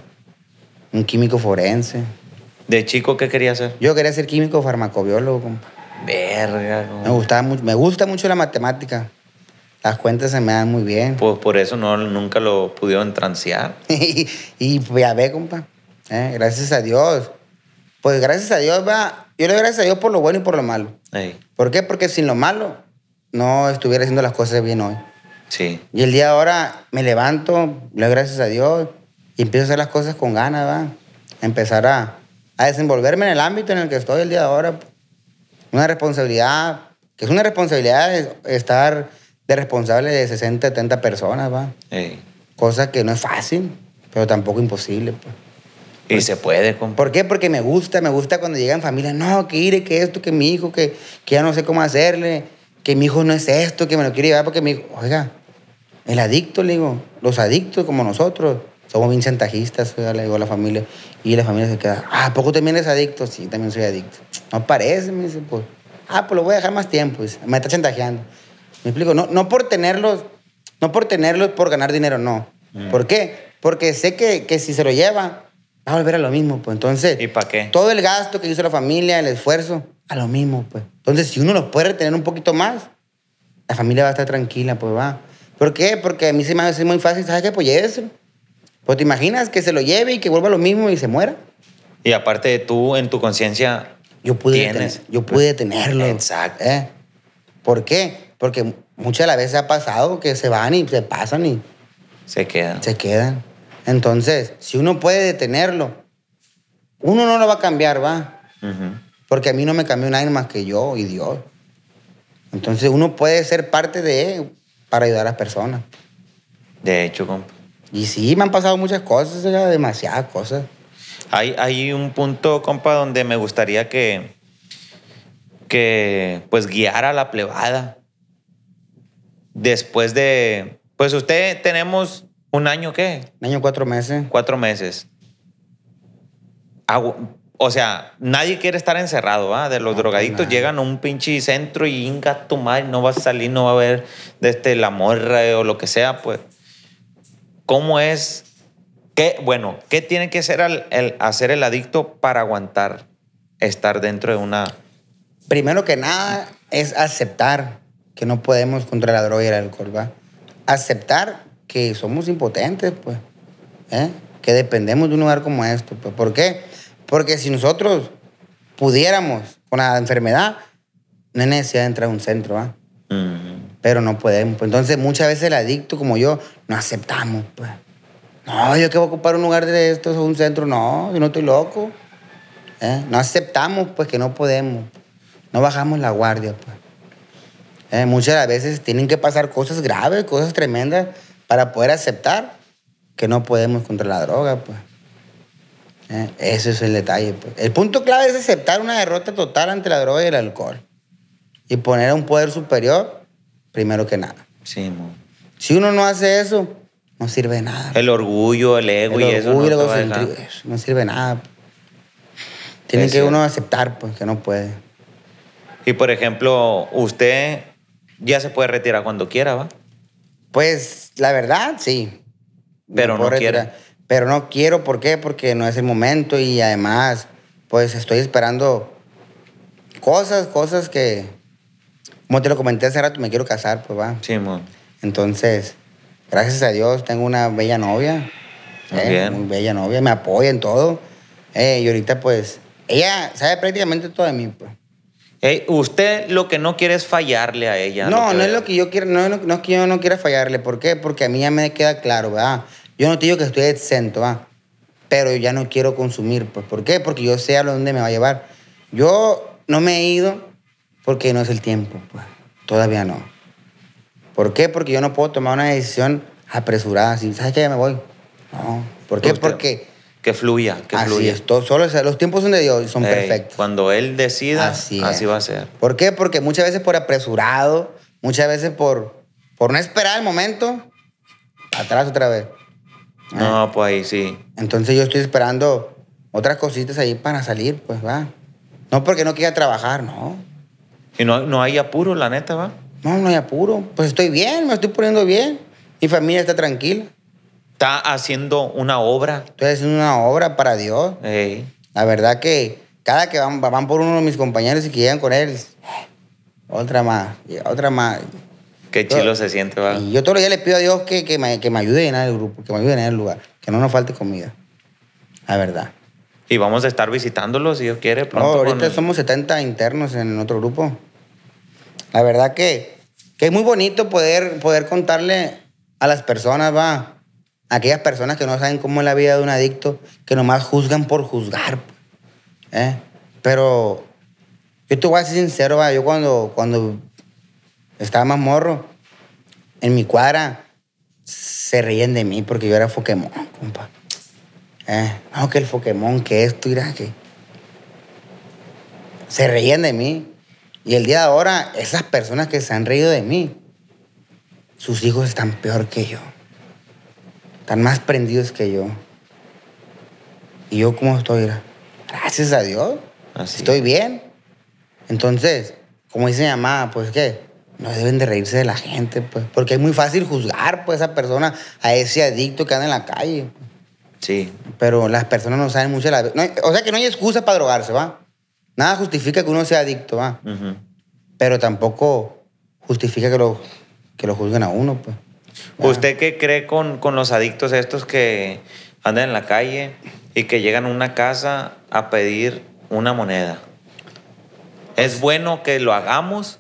un químico forense. ¿De chico qué quería hacer? Yo quería ser químico farmacobiólogo, compa. Verga. compa. Me gustaba mucho, me gusta mucho la matemática. Las cuentas se me dan muy bien. Pues por eso no, nunca lo pudieron transear. *laughs* y, y, pues ya ve, compa. Eh, gracias a Dios. Pues gracias a Dios, va. Yo le doy gracias a Dios por lo bueno y por lo malo. Ey. ¿Por qué? Porque sin lo malo no estuviera haciendo las cosas bien hoy. Sí. Y el día de ahora me levanto, le doy gracias a Dios y empiezo a hacer las cosas con ganas, va. Empezar a, a desenvolverme en el ámbito en el que estoy el día de ahora. Una responsabilidad, que es una responsabilidad estar de responsable de 60, 70 personas, va. Ey. Cosa que no es fácil, pero tampoco imposible, pues. Y se puede, compa. ¿Por qué? Porque me gusta, me gusta cuando llegan familias, no, que iré, que esto, que mi hijo, que, que ya no sé cómo hacerle, que mi hijo no es esto, que me lo quiere llevar porque mi hijo, oiga, el adicto, le digo, los adictos como nosotros, somos bien chantajistas, oiga, le digo a la familia, y la familia se queda, ah, ¿a poco también eres adicto? Sí, también soy adicto. No parece, me dice, pues, ah, pues lo voy a dejar más tiempo, me está chantajeando. Me explico, no, no por tenerlos, no por tenerlos por ganar dinero, no. ¿Por qué? Porque sé que, que si se lo lleva, va a volver a lo mismo, pues. Entonces, ¿Y pa' qué? todo el gasto que hizo la familia, el esfuerzo, a lo mismo, pues. Entonces, si uno los puede retener un poquito más, la familia va a estar tranquila, pues va. ¿Por qué? Porque a mí se me hace muy fácil, ¿sabes qué? Pues lléveselo. Pues te imaginas que se lo lleve y que vuelva lo mismo y se muera. Y aparte de tú, en tu conciencia, Yo pude, Tienes. detener- yo pude detenerlo. Exacto. ¿eh? ¿Por qué? Porque muchas de las veces ha pasado que se van y se pasan y Se queda. se quedan. Entonces, si uno puede detenerlo, uno no lo va a cambiar, va. Ujú. Porque a mí no me cambió nadie más que yo y Dios. Entonces, uno puede ser parte de él para ayudar a las personas. De hecho, compa. Y sí, me han pasado muchas cosas, ya, demasiadas cosas. Hay, hay un punto, compa, donde me gustaría que, que pues guiara a la plebada. Después de, pues usted tenemos un año, ¿qué? Un año, cuatro meses. Cuatro meses. O sea, nadie quiere estar encerrado, ¿va? De los No, drogaditos llegan a un pinche centro y inga tu madre, no va a salir, no va a ver de este, la morra o lo que sea, pues. ¿Cómo es? ¿Qué, bueno, ¿qué tiene que hacer el, el- hacer el adicto para aguantar estar dentro de una... Primero que nada es aceptar que no podemos contra la droga y el alcohol, ¿va? Aceptar que somos impotentes, pues. ¿eh? Que dependemos de un lugar como esto, pues. ¿Por qué? Porque si nosotros pudiéramos con la enfermedad, no hay necesidad de entrar a un centro, ¿va? Pero no podemos. pues. Entonces, muchas veces el adicto como yo no aceptamos, pues. No, yo que voy a ocupar un lugar de estos o un centro, no, yo no estoy loco. ¿Eh? No aceptamos, pues, que no podemos. No bajamos la guardia, pues. ¿Eh? Muchas veces tienen que pasar cosas graves, cosas tremendas, para poder aceptar que no podemos contra la droga, pues. ¿Eh? Ese es el detalle, pues. El punto clave es aceptar una derrota total ante la droga y el alcohol. Y poner a un poder superior primero que nada. sí, mo. Si uno no hace eso, no sirve de nada. El orgullo, el ego El y eso. orgullo no el no sirve de nada. Tiene Es que cierto. uno aceptar, pues, que no puede. Y por ejemplo, usted ya se puede retirar cuando quiera, ¿va? Pues, la verdad, sí. Pero no quiere. retirar. Pero no quiero, ¿por qué? Porque no es el momento y además, pues, estoy esperando cosas, cosas que, como te lo comenté hace rato, me quiero casar, pues, va. Sí, mo. Entonces, gracias a Dios, tengo una bella novia. Muy eh, bien. Muy bella novia, me apoya en todo. Eh, y ahorita, pues, ella sabe prácticamente todo de mí, pues. Usted lo que no quiere es fallarle a ella. no, no es lo que yo quiero, no, es lo- no es que yo no quiera fallarle. ¿Por qué? Porque a mí ya me queda claro, ¿verdad? Yo no te digo que estoy exento, ¿verdad? Pero ya no quiero consumir, pues. ¿Por qué? Porque yo sé a dónde me va a llevar. Yo no me he ido porque no es el tiempo, pues. Todavía no. ¿Por qué? Porque yo no puedo tomar una decisión apresurada. Así, ¿sabes qué? Ya me voy. No. ¿Por qué? Usted- Porque Que fluya, que así fluya. es. todo- solo, o sea, los tiempos son de Dios y son Ey, perfectos. Cuando él decida, Así va a ser. ¿Por qué? Porque muchas veces por apresurado, muchas veces por, por no esperar el momento, atrás otra vez. No, pues ahí sí. Entonces yo estoy esperando otras cositas ahí para salir, pues va. No porque no quiera trabajar, no. Y no, no hay apuro, la neta, ¿va? No, no hay apuro. Pues estoy bien, me estoy poniendo bien. Mi familia está tranquila. Está haciendo una obra. Estoy haciendo una obra para Dios. Ey. La verdad que cada que van, van por uno de mis compañeros y que llegan con él, otra más, otra más. Qué Yo- chilo se siente, ¿va? Y yo todos los días le pido a Dios que, que, me, que me ayude a llenar el grupo, que me ayude a llenar el lugar, que no nos falte comida. La verdad. Y vamos a estar visitándolos si Dios quiere No, pronto. ahorita con- somos 70 internos en otro grupo. La verdad que, que es muy bonito poder, poder contarle a las personas, va, aquellas personas que no saben cómo es la vida de un adicto, que nomás juzgan por juzgar. ¿eh? Pero yo te voy a ser sincero, va, yo cuando, cuando estaba más morro, en mi cuadra se reían de mí porque yo era Pokémon, compa. Eh, no, que el Pokémon, que esto, irá, que se reían de mí. Y el día de ahora, esas personas que se han reído de mí, sus hijos están peor que yo. Están más prendidos que yo. ¿Y yo cómo estoy? Gracias a Dios. Así. Estoy bien. Entonces, como dice mi mamá, pues que no deben de reírse de la gente, pues. Porque es muy fácil juzgar, pues, a esa persona, a ese adicto que anda en la calle. Sí. Pero las personas no saben mucho de la... no hay- o sea que no hay excusa para drogarse, ¿va? Nada justifica que uno sea adicto, ¿va? Ujú. Pero tampoco justifica que lo, que lo juzguen a uno, pues. ¿Usted qué cree con, con los adictos estos que andan en la calle y que llegan a una casa a pedir una moneda? ¿Es bueno que lo hagamos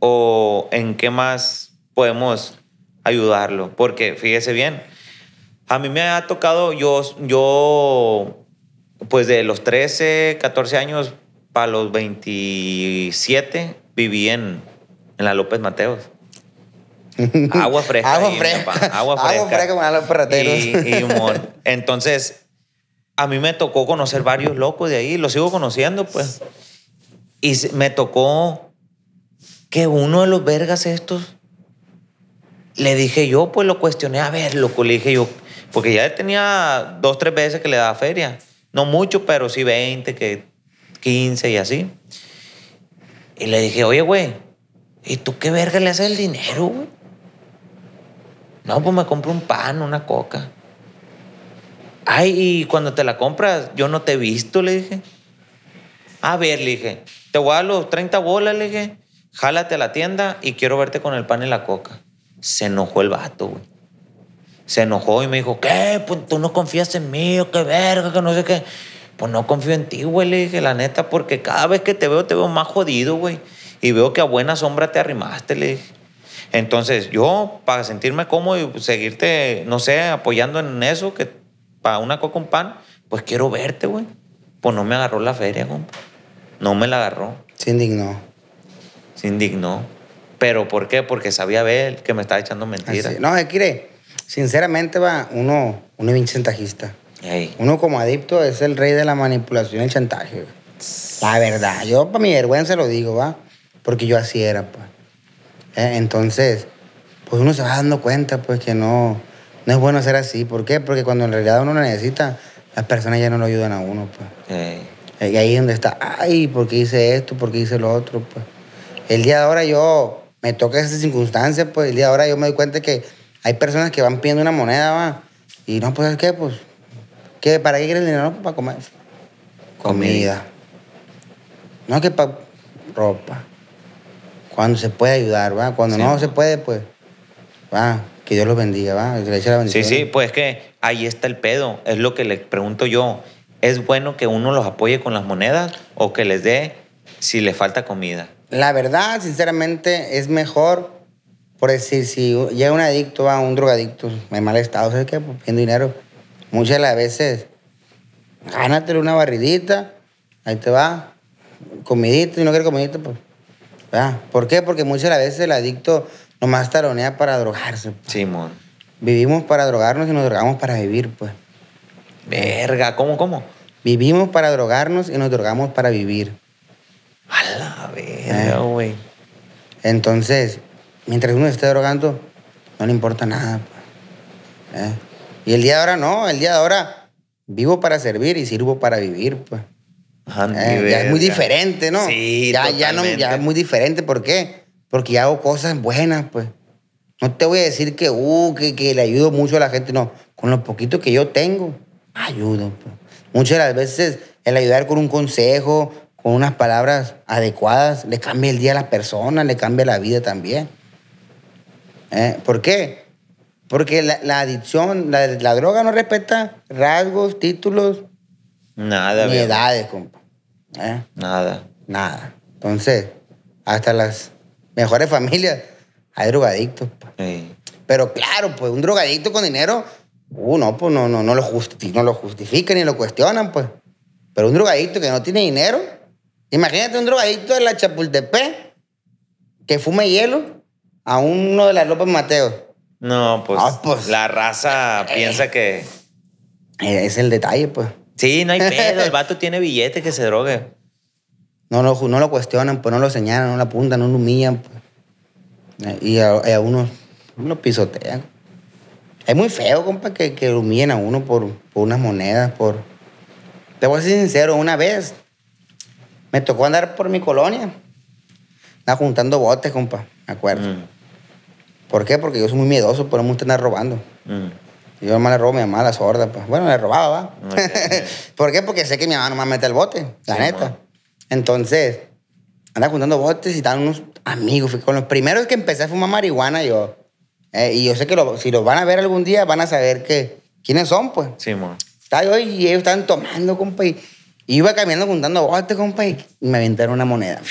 o en qué más podemos ayudarlo? Porque fíjese bien, a mí me ha tocado, yo, yo pues de los 13, 14 años para los 27 viví en, en la López Mateos. *laughs* Agua fresca. Agua ahí, fresca. papá, Agua fresca. Agua fresca con los perrateros. Y, y humor. Entonces, a mí me tocó conocer varios locos de ahí. Los sigo conociendo, pues. Y me tocó que uno de los vergas estos, le dije yo, pues lo cuestioné. A ver, loco, le dije yo. Porque ya tenía dos, tres veces que le daba feria. No mucho, pero sí 20, que 15 y así. Y le dije, oye, güey, ¿y tú qué verga le haces el dinero, güey? No, pues me compro un pan, una coca. Ay, y cuando te la compras, yo no te he visto, le dije. A ver, le dije, te voy a dar los 30 bolas, le dije, jálate a la tienda y quiero verte con el pan y la coca. Se enojó el vato, güey. Se enojó y me dijo, ¿qué? Pues tú no confías en mí, o qué verga, que no sé qué. Pues no confío en ti, güey, le dije, la neta, porque cada vez que te veo, te veo más jodido, güey. Y veo que a buena sombra te arrimaste, le dije. Entonces, yo, para sentirme cómodo y seguirte, no sé, apoyando en eso, que para una coca un pan, pues quiero verte, güey. Pues no me agarró la feria, compa. No me la agarró. Se indignó. Se indignó. ¿Pero por qué? Porque sabía ver que me estaba echando mentiras. No, es que, sinceramente, va, uno, uno es bien chantajista. Ey. Uno como adicto es el rey de la manipulación y el chantaje. güey. La verdad, yo para mi vergüenza lo digo, ¿va? Porque yo así era, pues. Eh, Entonces, pues uno se va dando cuenta, pues, que no, no es bueno ser así. ¿Por qué? Porque cuando en realidad uno lo necesita, las personas ya no lo ayudan a uno, pues. Ey. Y ahí es donde está, ay, ¿por qué hice esto? ¿Por qué hice lo otro? Pues el día de ahora yo me toca esa circunstancia, pues el día de ahora yo me doy cuenta que hay personas que van pidiendo una moneda, va, y no, pues, ¿sabes qué? Pues, ¿qué? ¿Para qué quieres el dinero? No, pues, para comer. Comida. No, que para ropa. Cuando se puede ayudar, va. Cuando Sí, no se puede, pues, va. Que Dios los bendiga, va. Que le eche la Sí, bendición. sí, pues que ahí está el pedo. Es lo que le pregunto yo. ¿Es bueno que uno los apoye con las monedas o que les dé si le falta comida? La verdad, sinceramente, es mejor, por decir, si llega un adicto, a un drogadicto en mal estado, ¿sabes qué? Pues pidiendo dinero. Muchas de las veces, gánatele una barridita, ahí te va, comidita, y no quieres comidita, pues. ¿verdad? ¿Por qué? Porque muchas de las veces el adicto nomás taronea para drogarse. pues. Simón. Vivimos para drogarnos y nos drogamos para vivir, pues. Verga, ¿cómo, cómo? Vivimos para drogarnos y nos drogamos para vivir. A la verga, Eh. güey. Entonces, mientras uno se esté drogando, no le importa nada. pues. ¿Eh? Y el día de ahora no, el día de ahora vivo para servir y sirvo para vivir, pues. Ande, ¿Eh? Ya es muy diferente, ¿no? Sí, ya, ya no, ya es muy diferente. ¿Por qué? Porque ya hago cosas buenas, pues. No te voy a decir que, uh, que, que le ayudo mucho a la gente, no. Con lo poquito que yo tengo, ayudo. Pues. Muchas de las veces el ayudar con un consejo, con unas palabras adecuadas, le cambia el día a la persona, le cambia la vida también. ¿Eh? ¿Por qué? Porque la, la adicción, la, la droga no respeta rasgos, títulos, Nada, ni edades, compa. ¿Eh? Nada. Nada. Entonces, hasta las mejores familias hay drogadictos. Pero claro, pues un drogadicto con dinero, uh, no, pues no, no, no, lo justi- no lo justifican ni lo cuestionan, pues. Pero un drogadicto que no tiene dinero, imagínate un drogadicto de la Chapultepec que fume hielo a uno de las López Mateo. No, pues, Ah, pues. la raza piensa que... Eh, Es el detalle, pues. Sí, no hay pedo. El *laughs* vato tiene billete que se drogue. No lo, no lo cuestionan, pues no lo señalan, no lo apuntan, no lo humillan. Pues. Eh, Y a, uno lo pisotean. Es muy feo, compa, que, que humillen a uno por, por unas monedas, por... Te voy a ser sincero, una vez me tocó andar por mi colonia. Juntando botes, compa, me acuerdo. Mm, ¿Por qué? Porque yo soy muy miedoso, pero no me gusta andar robando. mm. Yo nomás le robo a mi mamá la sorda, pues. Bueno, le robaba, ¿va? Ok. *laughs* ¿Por qué? Porque sé que mi mamá no me mete el bote, la Sí, neta. mo. Entonces, andaba juntando botes y estaban unos amigos. Fui Con los primeros que empecé a fumar marihuana, yo. Eh, y yo sé que lo- si los van a ver algún día, van a saber que, quiénes son, pues. Simón. Estaba yo y ellos estaban tomando, compa. Y iba caminando juntando botes, compa, y me aventaron una moneda.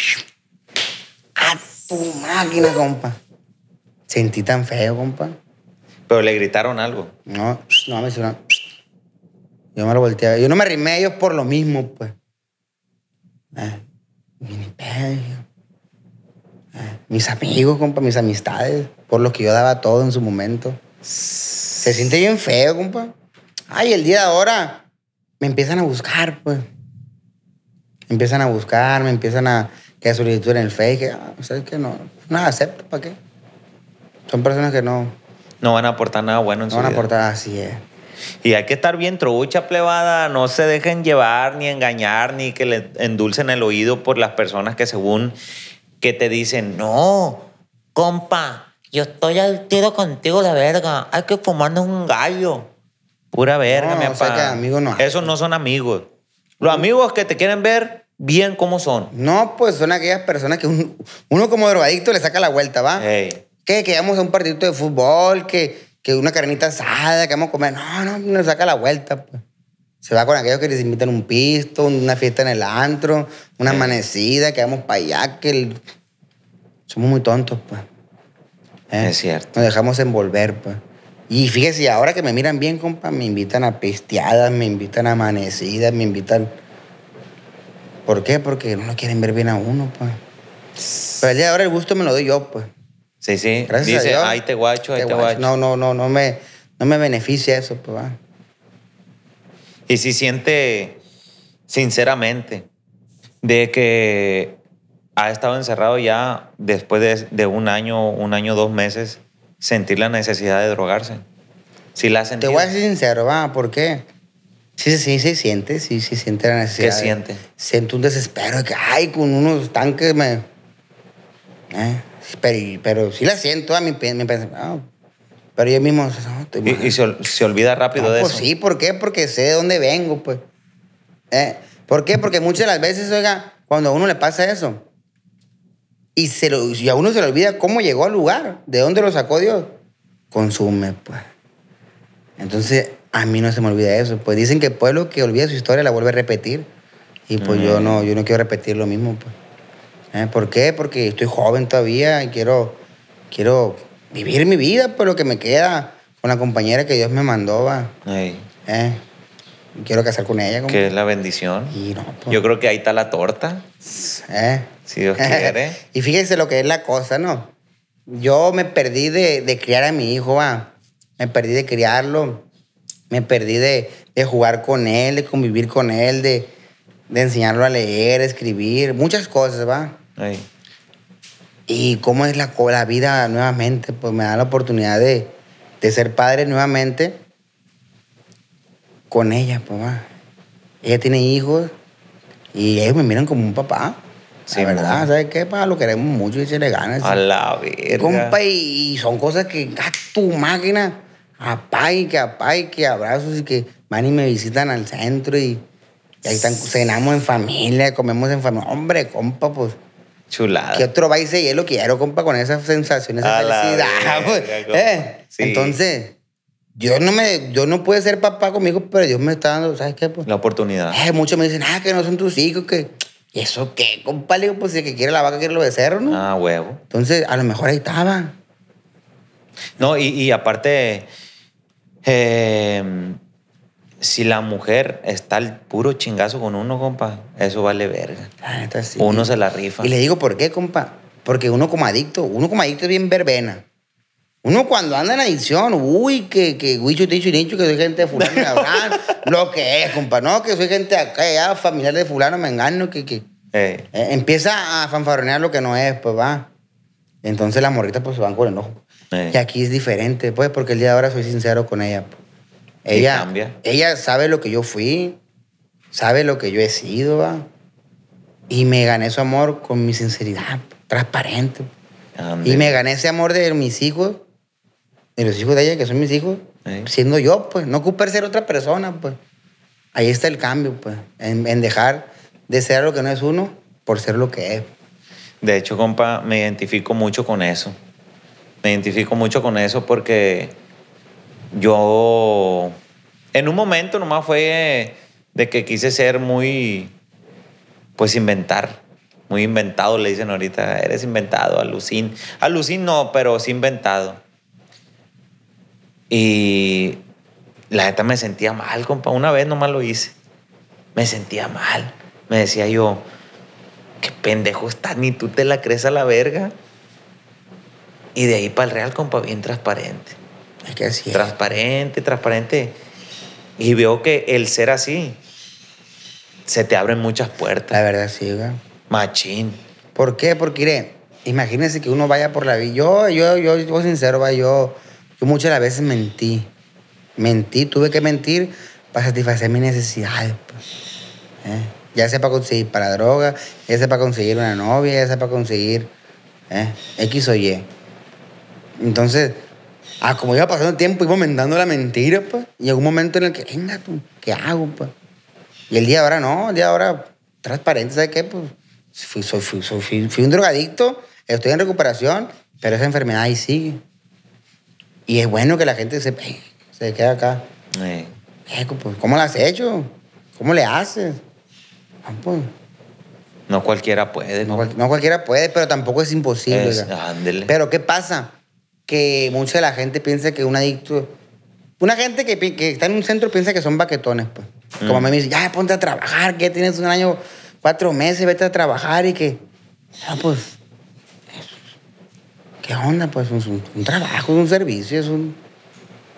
¡Ah, tu máquina, compa. Sentí tan feo, compa. Pero le gritaron algo. No, no me hicieron. Yo me lo volteaba. Yo no me arrimé a ellos por lo mismo, pues. Eh, ni pedo. Eh, mis amigos, compa, mis amistades, por lo que yo daba todo en su momento. Se siente bien feo, compa. Ay, el día de ahora me empiezan a buscar, pues. Empiezan a buscar, me empiezan a que solicitud en el Face, que, ah, ¿sabes qué? No, no acepto, ¿para qué? Son personas que no, No van a aportar nada bueno en no su van a aportar así, eh. Y hay que estar bien trucha, plebada. No se dejen llevar, ni engañar, ni que le endulcen el oído por las personas que según que te dicen, no, compa, yo estoy al tiro contigo la verga. Hay que fumarnos un gallo. Pura verga, No, mi o sea papá. que amigos no. Esos no son amigos. Los amigos que te quieren ver bien como son. No, pues son aquellas personas que un- uno como drogadicto le saca la vuelta, ¿va? Que, que vamos a un partidito de fútbol, que, que una carnita asada, que vamos a comer. No, no, no saca la vuelta, pues. Se va con aquellos que les invitan un pisto, una fiesta en el antro, una Sí. amanecida, que vamos para allá, que... el- Somos muy tontos, pues. ¿Eh? Es cierto. Nos dejamos envolver, pues. Y fíjese, ahora que me miran bien, compa, me invitan a pisteadas, me invitan a amanecidas, me invitan... ¿Por qué? Porque no lo quieren ver bien a uno, pues. Pero el día de ahora el gusto me lo doy yo, pues. Sí, sí. Gracias Dice, a Dios. ahí te guacho, ahí Te te guacho. guacho. No, no, no, no me, no me beneficia eso, pues va. Y si siente, sinceramente, de que ha estado encerrado ya después de, de un año, un año, dos meses, sentir la necesidad de drogarse. Si la ha Te sentido. voy a ser sincero, va, ¿por qué? Sí, sí, sí, se siente, sí, sí siente la necesidad. ¿Qué de- siente? Siento un desespero de que, ay, con unos tanques me... Eh, pero, pero sí la siento a mi, pe- mi pensamiento. pero yo mismo, no, mal. Y, y se, ol- se olvida rápido No, de pues eso. sí, ¿por qué? Porque sé de dónde vengo, pues. Eh, ¿Por qué? Porque muchas de las veces, oiga, cuando a uno le pasa eso, y, se lo, y a uno se le olvida cómo llegó al lugar, de dónde lo sacó Dios, consume, pues. Entonces, a mí no se me olvida eso. Pues dicen que el pueblo que olvida su historia la vuelve a repetir. Y pues yo, Mm. no, yo no quiero repetir lo mismo, pues. Eh, ¿Por qué? Porque estoy joven todavía y quiero, quiero vivir mi vida, pues lo que me queda con la compañera que Dios me mandó, va. Eh, quiero casar con ella. que es la bendición. Y no, pues. Yo creo que ahí está la torta, eh. si Dios quiere. *laughs* y fíjense lo que es la cosa, ¿no? Yo me perdí de, de criar a mi hijo, va. Me perdí de criarlo. Me perdí de, de jugar con él, de convivir con él, de, de enseñarlo a leer, a escribir, muchas cosas, va. Y cómo es la, la vida nuevamente, pues me da la oportunidad de, de ser padre nuevamente con ella, va. Ella tiene hijos y ellos me miran como un papá. Sí, la verdad. ¿sabes qué? Pa? Lo queremos mucho y se le gana. A la verga. Compa, y, y son cosas que, a tu máquina, apá y que apá y que abrazos y que van y me visitan al centro y, y ahí están, cenamos en familia, comemos en familia. Hombre, compa, pues. Chulada. ¿Qué otro va y se hielo quiero, compa, con esa sensación, esa A felicidad? verga. *laughs* ¿eh? Sí. Entonces, yo no me, yo no puedo ser papá conmigo, pero Dios me está dando, ¿sabes qué? Pues, La oportunidad. eh, muchos me dicen, ah, que no son tus hijos, que... ¿Y eso qué, compa? Le digo, pues si el que quiere la vaca quiere los becerros, ¿no? Ah, huevo. Entonces, a lo mejor ahí estaba. No, y, y aparte, eh, si la mujer está al puro chingazo con uno, compa, eso vale verga. Sí. Uno se la rifa. Y le digo, ¿por qué, compa? Porque uno como adicto, uno como adicto es bien verbena. Uno cuando anda en adicción, uy, que, que huicho, ticho y nicho, que soy gente de fulano y abraham, *laughs* lo que es, compa, no, que soy gente acá, ya, familiar de fulano, me engano, que, que eh, empieza a fanfarronear lo que no es, pues va. Entonces las morritas pues se van con enojo. Eh. Y aquí es diferente, pues, porque el día de ahora soy sincero con ella. pues. Ella, cambia. ella sabe lo que yo fui, sabe lo que yo he sido, va. Y me gané su amor con mi sinceridad, transparente. ande. Y me gané ese amor de mis hijos, de los hijos de ella, que son mis hijos, Eh. siendo yo, pues. No ocupar ser otra persona, pues. Ahí está el cambio, pues. En, en dejar de ser lo que no es uno por ser lo que es. De hecho, compa, me identifico mucho con eso. Me identifico mucho con eso porque yo, en un momento nomás fue de que quise ser muy, pues inventar. Muy inventado, le dicen ahorita. Eres inventado, alucin. Alucin no, pero sí inventado. Y la neta me sentía mal, compa. Una vez nomás lo hice. Me sentía mal. Me decía yo, qué pendejo estás, ni tú te la crees a la verga. Y de ahí para el real, compa, bien transparente. Es que así es. Transparente, transparente. Y veo que el ser así, se te abren muchas puertas. La verdad, sí, güey. Machín. ¿Por qué? Porque, mire, imagínense que uno vaya por la vida. Yo, yo, yo, yo sincero, va, yo, yo muchas de las veces mentí. Mentí, tuve que mentir para satisfacer mis necesidades. pues. ¿Eh? Ya sea para conseguir para droga, ya sea para conseguir una novia, ya sea para conseguir ¿eh? X o Y. Entonces, ah, como iba pasando el tiempo, iba aumentando la mentira, pues. Y llegó un momento en el que, venga, tú, ¿qué hago, pues? Y el día de ahora no, el día de ahora transparente, ¿sabes qué? Pues fui, soy- fui- soy- fui- fui un drogadicto, estoy en recuperación, pero esa enfermedad ahí sigue. Y es bueno que la gente se, "Ey, se quede acá. Eh, Eh, pues, ¿Cómo lo has hecho? ¿Cómo le haces? Ah, pues, no cualquiera puede. no, ¿no? cual- no cualquiera puede, pero tampoco es imposible. Es-. Pero ¿qué pasa? Que mucha de la gente piensa que un adicto... Una gente que, que está en un centro piensa que son baquetones, pues. Como Mm. me dice, ya ponte a trabajar, que tienes un año, cuatro meses, vete a trabajar y que... Ah, pues... ¿Qué onda? Pues un, un- trabajo, es un servicio, es un...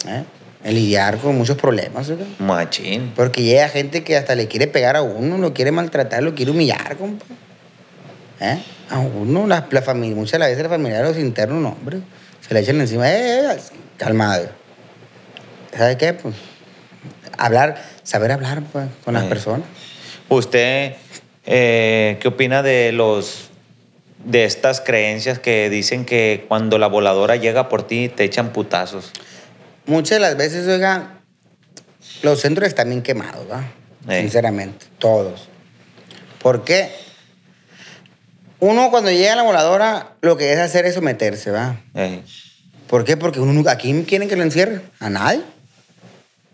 ¿eh? El lidiar con muchos problemas, oiga. Machín. Porque llega gente que hasta le quiere pegar a uno, lo quiere maltratar, lo quiere humillar, compa. ¿Eh? A uno, la, la familia, muchas de las veces la familia los internos, no, hombre. Se le echan encima, eh, eh, calmado. ¿Sabe qué? Pues hablar, saber hablar pues, con las Eh. personas. ¿Usted eh, qué opina de los de estas creencias que dicen que cuando la voladora llega por ti te echan putazos? Muchas de las veces, oiga, los centros están bien quemados, ¿va? Eh. Sinceramente, todos. ¿Por qué? Uno cuando llega a la voladora, lo que es hacer es someterse, ¿va? ¿Por qué? Porque uno ¿a quién quieren que lo encierren? A nadie.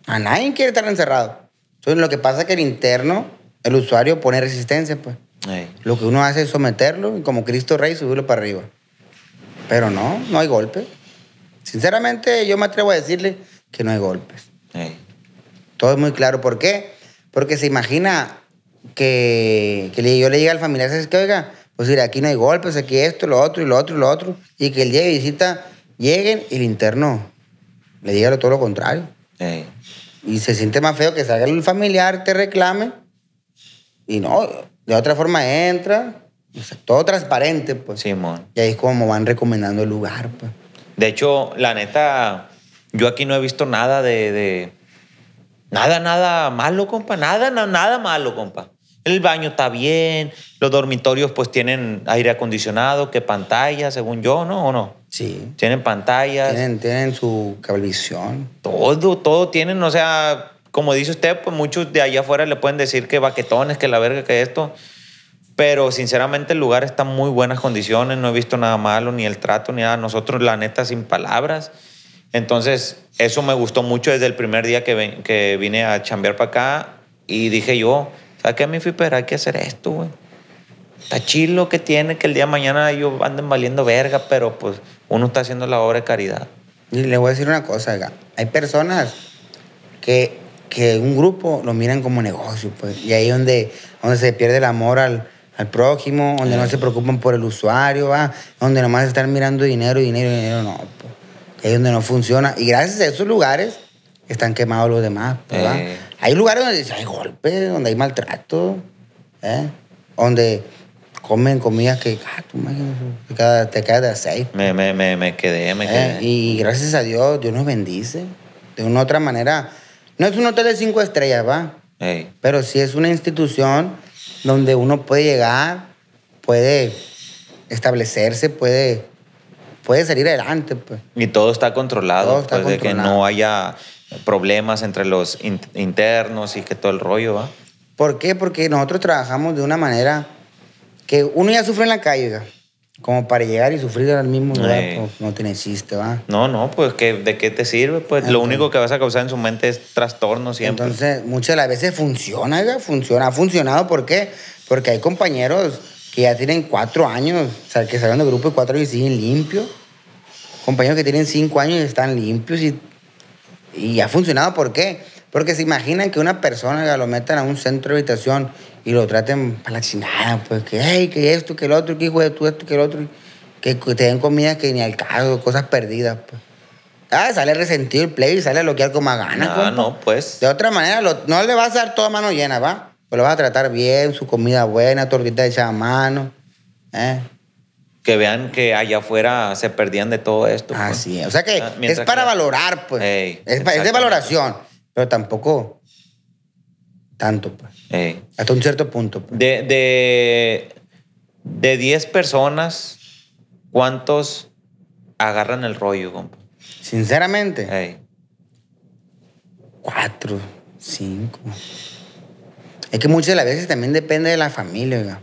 A nadie quiere estar encerrado. Entonces, lo que pasa es que el interno, el usuario pone resistencia, pues. Lo que uno hace es someterlo y como Cristo Rey subirlo para arriba. Pero no, no hay golpe. Sinceramente, yo me atrevo a decirle que no hay golpes. Todo es muy claro. ¿Por qué? Porque se imagina que, yo le diga al familiar, ¿sabes qué? Oiga, pues mira, aquí no hay golpes, aquí esto, lo otro, y lo otro, y lo otro. Y que el día de visita lleguen y el interno le diga todo lo contrario. eh. Y se siente más feo que salga el familiar, te reclame. Y no, de otra forma entra. o sea, todo transparente, pues. Simón. Y ahí es como van recomendando el lugar, pues. De hecho, la neta, yo aquí no he visto nada de, de- nada, nada malo, compa. Nada, na- nada malo, compa. El baño está bien, los dormitorios pues tienen aire acondicionado, que pantalla, según yo, ¿no? ¿O no? Sí. Tienen pantallas. Tienen, tienen su cablevisión. Todo, todo tienen, o sea, como dice usted, pues muchos de allá afuera le pueden decir que baquetones, que la verga, que esto. Pero sinceramente el lugar está en muy buenas condiciones, no he visto nada malo, ni el trato, ni nada. Nosotros, la neta, sin palabras. Entonces, eso me gustó mucho desde el primer día que, ven- que vine a chambear para acá y dije yo, ¿sabes qué, mi Fiper? Hay que hacer esto, güey. Está chilo que tiene que el día de mañana ellos anden valiendo verga, pero pues uno está haciendo la obra de caridad. Y le voy a decir una cosa, oiga. Hay personas que, que un grupo lo miran como negocio, pues. Y ahí donde, donde se pierde el amor al, al prójimo, donde no se preocupan por el usuario, ¿va? Donde nomás están mirando dinero, dinero, dinero, no. Pues. Ahí es donde no funciona. Y gracias a esos lugares están quemados los demás, pues. Eh. Hay lugares donde hay golpes, donde hay maltrato, ¿eh? Donde comen comidas que, ah, tú te quedas- te de aceite. Me, me, me, me quedé, me quedé. Eh, y gracias a Dios, Dios nos bendice. De una u otra manera. No es un hotel de cinco estrellas, ¿va? Ey. Pero sí es una institución donde uno puede llegar, puede establecerse, puede, puede salir adelante, pues. Y todo está controlado, Todo está pues, de que controlado. no haya problemas entre los in- internos y que todo el rollo, ¿va? ¿Por qué? Porque nosotros trabajamos de una manera que uno ya sufre en la calle, ¿va? como para llegar y sufrir al mismo lugar, pues no tiene chiste, ¿va? No, no, pues ¿qué- ¿de qué te sirve? Pues lo Entonces- único que vas a causar en su mente es trastorno siempre. Entonces, muchas de las veces funciona, oiga, funciona. Ha funcionado, ¿por qué? Porque hay compañeros que ya tienen cuatro años, o sea, que salieron de grupo de cuatro años y siguen limpios. Compañeros que tienen cinco años y están limpios y, y ha funcionado. ¿Por qué? Porque se imaginan que una persona lo metan a un centro de habitación y lo traten para la chingada, pues que, hey, que esto, que el otro, que hijo de tú, esto, que el otro, que te den comida que ni al caso, cosas perdidas, pues. Ah, sale resentido el play y sale a bloquear como a gana, No, compa. no, pues. De otra manera, lo- no le vas a dar toda mano llena, ¿va? Pues lo vas a tratar bien, su comida buena, tortita hecha a mano. ¿eh? Que vean que allá afuera se perdían de todo esto. pues. Así es. O sea que Ah, es para que- valorar, pues. Ey, es, de valoración, pero tampoco tanto, pues. Ey. Hasta un cierto punto. pues. De, de, de 10 personas, ¿cuántos agarran el rollo, compa? Sinceramente, Ey. cuatro, cinco. Es que muchas de las veces también depende de la familia, oiga.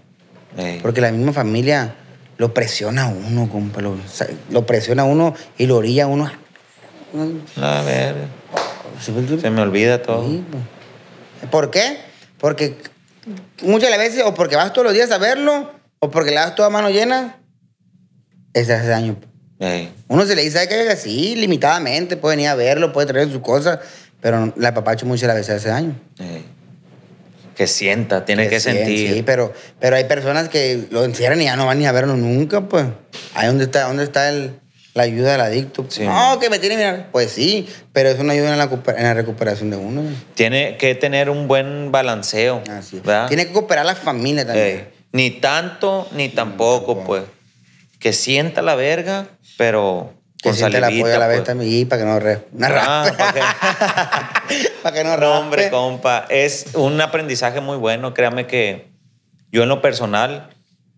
Porque la misma familia lo presiona a uno, compa. Lo, o sea, lo presiona a uno y lo orilla a uno. A ver, se me olvida todo. Sí, pues. ¿Por qué? Porque muchas de las veces, o porque vas todos los días a verlo, o porque le das toda mano llena, ese hace daño. pues. Uno se le dice que sí, limitadamente, puede venir a verlo, puede traer sus cosas, pero la papacho muchas de las veces hace daño. Que sienta, tiene que, sentir. Sí, pero, pero hay personas que lo encierran y ya no van ni a verlo nunca, pues. Ahí donde está, dónde está el, la ayuda del adicto. Sí. No, que me tiene que mirar. Pues sí, pero es una ayuda en la, recuper- en la recuperación de uno. Tiene que tener un buen balanceo. Así es. ¿verdad? Tiene que cooperar la familia también. Ni tanto, ni tampoco, tampoco. pues. Que sienta la verga, pero Que siente el salivita, apoyo a la vez pues. también para que no Ah. ¿para que *laughs* *laughs* no No, hombre, compa, es un aprendizaje muy bueno. Créame que yo en lo personal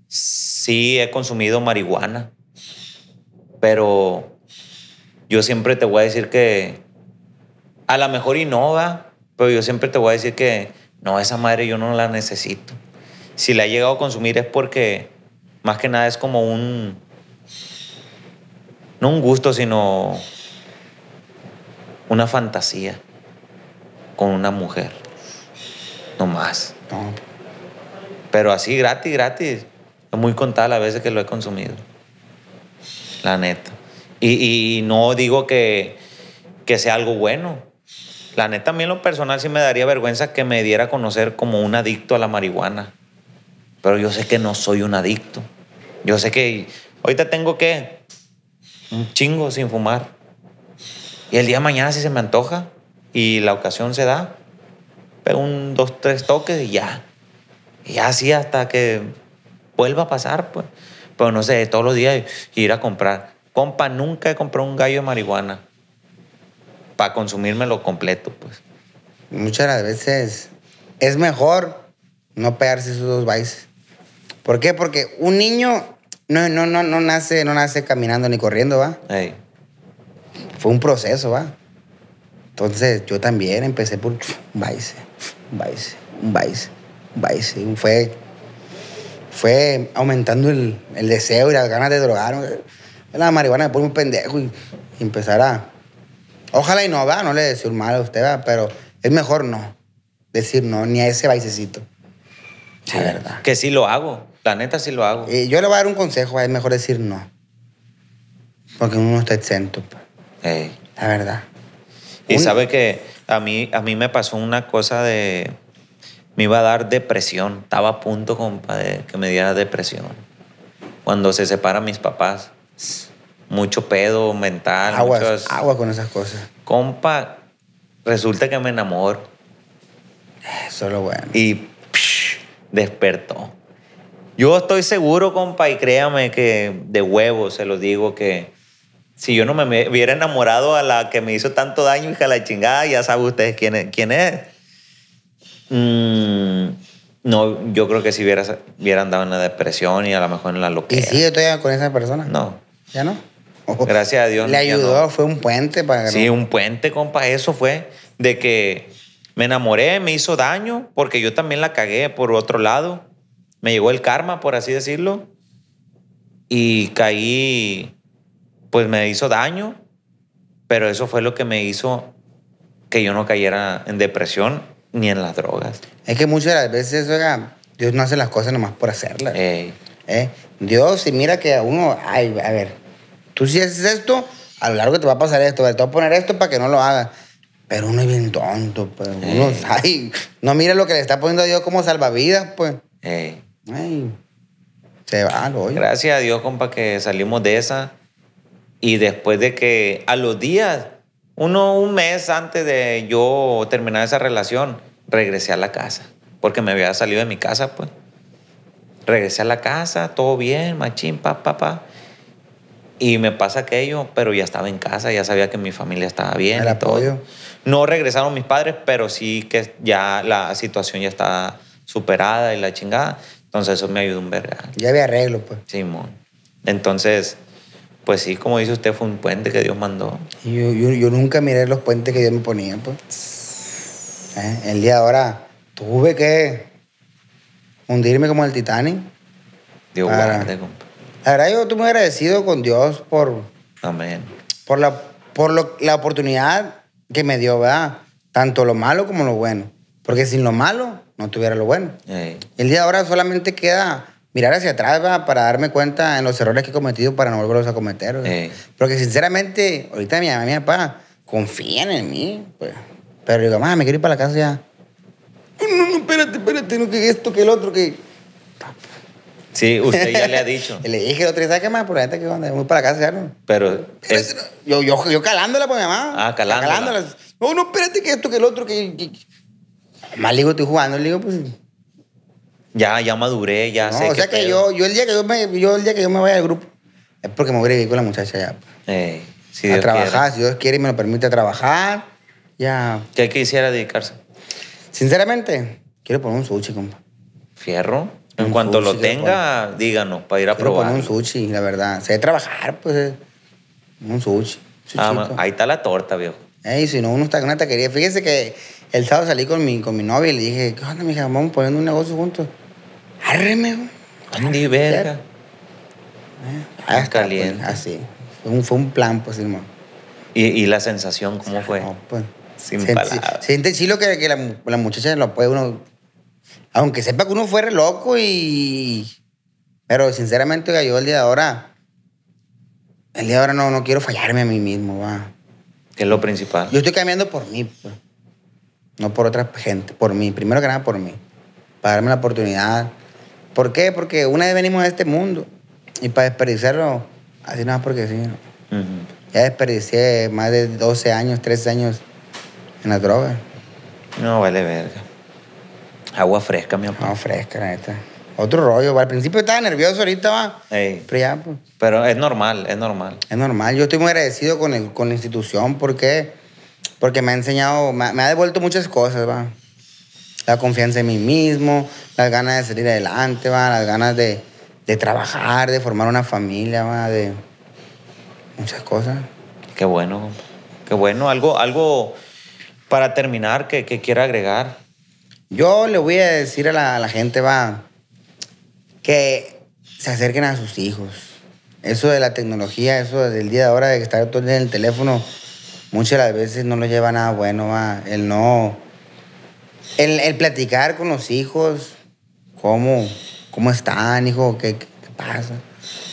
sí he consumido marihuana, pero yo siempre te voy a decir que a lo mejor innova, pero yo siempre te voy a decir que no, esa madre yo no la necesito. Si la he llegado a consumir es porque más que nada es como un, no un gusto, sino una fantasía con una mujer. No más. No, Pero así gratis, gratis. Es muy contada las veces que lo he consumido. La neta. Y, y no digo que, que sea algo bueno. La neta, a mí en lo personal sí me daría vergüenza que me diera a conocer como un adicto a la marihuana. Pero yo sé que no soy un adicto. Yo sé que ahorita tengo que un chingo sin fumar. Y el día de mañana si se me antoja y la ocasión se da, pego un, dos, tres toques y ya. Y así hasta que vuelva a pasar, pues. Pero no sé, todos los días ir a comprar. Compa, nunca he comprado un gallo de marihuana para consumírmelo completo, pues. Muchas veces es mejor no pegarse esos dos bailes. ¿Por qué? Porque un niño no, no, no, no, nace, no nace caminando ni corriendo, ¿va? Ey, Fue un proceso, ¿va? Entonces yo también empecé por un baile, un baile. Fue, fue aumentando el, el deseo y las ganas de drogarme. La marihuana me pone un pendejo y, y empezar a... Ojalá y no, va, no le deseo un mal a usted, va, pero es mejor no decir no, ni a ese baisecito. sí, La verdad. Que sí lo hago. La neta sí lo hago. Eh, yo le voy a dar un consejo, es mejor decir no. Porque uno no está exento, la verdad. Y sabe que a mí, a mí me pasó una cosa de... Me iba a dar depresión. Estaba a punto, compa, de que me diera depresión. Cuando se separan mis papás. Mucho pedo mental. Aguas, muchas- agua con esas cosas. Compa, resulta que me enamoro. Eso es lo bueno. Y psh, despertó. Yo estoy seguro, compa, y créame que de huevo se los digo que si yo no me hubiera enamorado a la que me hizo tanto daño, hija la chingada, ya saben ustedes quién es. Quién es. Mm, no, yo creo que si hubiera, hubiera andado en la depresión y a lo mejor en la ¿Y loquera. sigue todavía con esa persona? No. ¿Ya no? *laughs* Gracias a Dios, Le ayudó, no. fue un puente para Sí, un puente, compa. Eso fue de que me enamoré, me hizo daño, porque yo también la cagué por otro lado. Me llegó el karma, por así decirlo. Y caí, pues me hizo daño, pero eso fue lo que me hizo que yo no cayera en depresión ni en las drogas. Es que muchas de las veces, oiga, Dios no hace las cosas nomás por hacerlas. Ey. ¿eh? Dios, si mira que a uno, ay, a ver, tú si haces esto, a lo largo te va a pasar esto, te voy a poner esto para que no lo hagas. Pero uno es bien tonto, pues. Uno, ay, no mira lo que le está poniendo a Dios como salvavidas, pues. Ey. Ay, se va lo hoyo. Gracias a Dios, compa, que salimos de esa. Y después de que a los días, uno, un mes antes de yo terminar esa relación, regresé a la casa. Porque me había salido de mi casa, pues. Regresé a la casa, todo bien, machín, pa, pa, pa. Y me pasa aquello, pero ya estaba en casa, ya sabía que mi familia estaba bien. El y todo. apoyo. No regresaron mis padres, pero sí que ya la situación ya estaba superada y la chingada. Entonces eso me ayudó un verga. Ya había arreglo, pues. Simón. Entonces, pues sí, como dice usted, fue un puente que Dios mandó. Yo, yo, yo nunca miré los puentes que Dios me ponía, pues. ¿Eh? El día de ahora tuve que hundirme como el Titanic. Dios Para- guarde, compa. La verdad, yo estoy muy agradecido con Dios por, Amén. por, la, por lo- la oportunidad que me dio, ¿verdad? Tanto lo malo como lo bueno. Porque sin lo malo, no tuviera lo bueno. Ey, El día de ahora solamente queda mirar hacia atrás para darme cuenta en los errores que he cometido para no volverlos a cometer. ¿verdad? Ey. Porque sinceramente, ahorita mi mamá y mi papá confían en mí. Pues. Pero digo, mamá, me quiero ir para la casa ya. No, no, no, espérate, espérate, no, que esto, que el otro, que... Sí, usted ya le ha dicho. *laughs* Le dije otro día, ¿sabes qué más? Por la neta, que onda? Voy para la casa ya, ¿no? Pero es, Yo, yo, yo calándola, pues, mi mamá. Ah, calándola. No, no, espérate, que esto, que el otro, que... que... Más le digo, estoy jugando, le digo, pues... ya, ya maduré, ya No, sé o sea que pedo. yo, yo, el día que yo, me, yo el día que yo me vaya del grupo es porque me voy a vivir con la muchacha ya. pues. Ey, si a Dios trabajar, quiere. si Dios quiere y me lo permite trabajar. Ya. ¿Qué quisiera dedicarse? Sinceramente, quiero poner un sushi, compa. Fierro. En Un cuanto lo sushi, quiero tenga, díganos para ir a Quiero probar. poner un sushi, la verdad. Sé trabajar, pues. eh. Un sushi. Ah, ahí está la torta, viejo. Ey, si no, uno está con una taquería. Fíjese que el sábado salí con mi, con mi novia y le dije, ¿qué onda, mija? Vamos poniendo un negocio juntos. Árreme, güey. Andy, verga. Ah, está, caliente. Pues, así. Fue un, fue un plan, pues, hermano. ¿Y, y la sensación cómo fue? No, pues. Sin palabras. Siente chilo que, que la, la muchacha lo puede uno. Aunque sepa que uno fue re loco y. Pero sinceramente, yo el día de ahora. El día de ahora no, no quiero fallarme a mí mismo, va. Que es lo principal. Yo estoy cambiando por mí, pues. No por otra gente, por mí. Primero que nada por mí. Para darme la oportunidad. ¿Por qué? Porque una vez venimos a este mundo. Y para desperdiciarlo, así nada más porque sí. ¿no? Ujú. Ya desperdicié más de 12 años, 13 años en las drogas. No, vale verga. Agua fresca, mi papá. No, fresca, la neta. Otro rollo. va. Al principio estaba nervioso, ahorita va. Ey, Pero ya, pues, Pero es normal, es normal. es normal. Yo estoy muy agradecido con, el, con la institución. ¿Por qué? Porque me ha enseñado, me, ha- me ha devuelto muchas cosas, va. La confianza en mí mismo, las ganas de salir adelante, va. Las ganas de, de trabajar, de formar una familia, va. De muchas cosas. Qué bueno. Qué bueno. Algo, algo para terminar que, que quiera agregar. Yo le voy a decir a la, a la gente, va, que se acerquen a sus hijos. Eso de la tecnología, eso del día de ahora de estar todo el día en el teléfono, muchas de las veces no lo lleva a nada bueno, va. El no... El, el platicar con los hijos, cómo, cómo están, hijo, qué, qué pasa.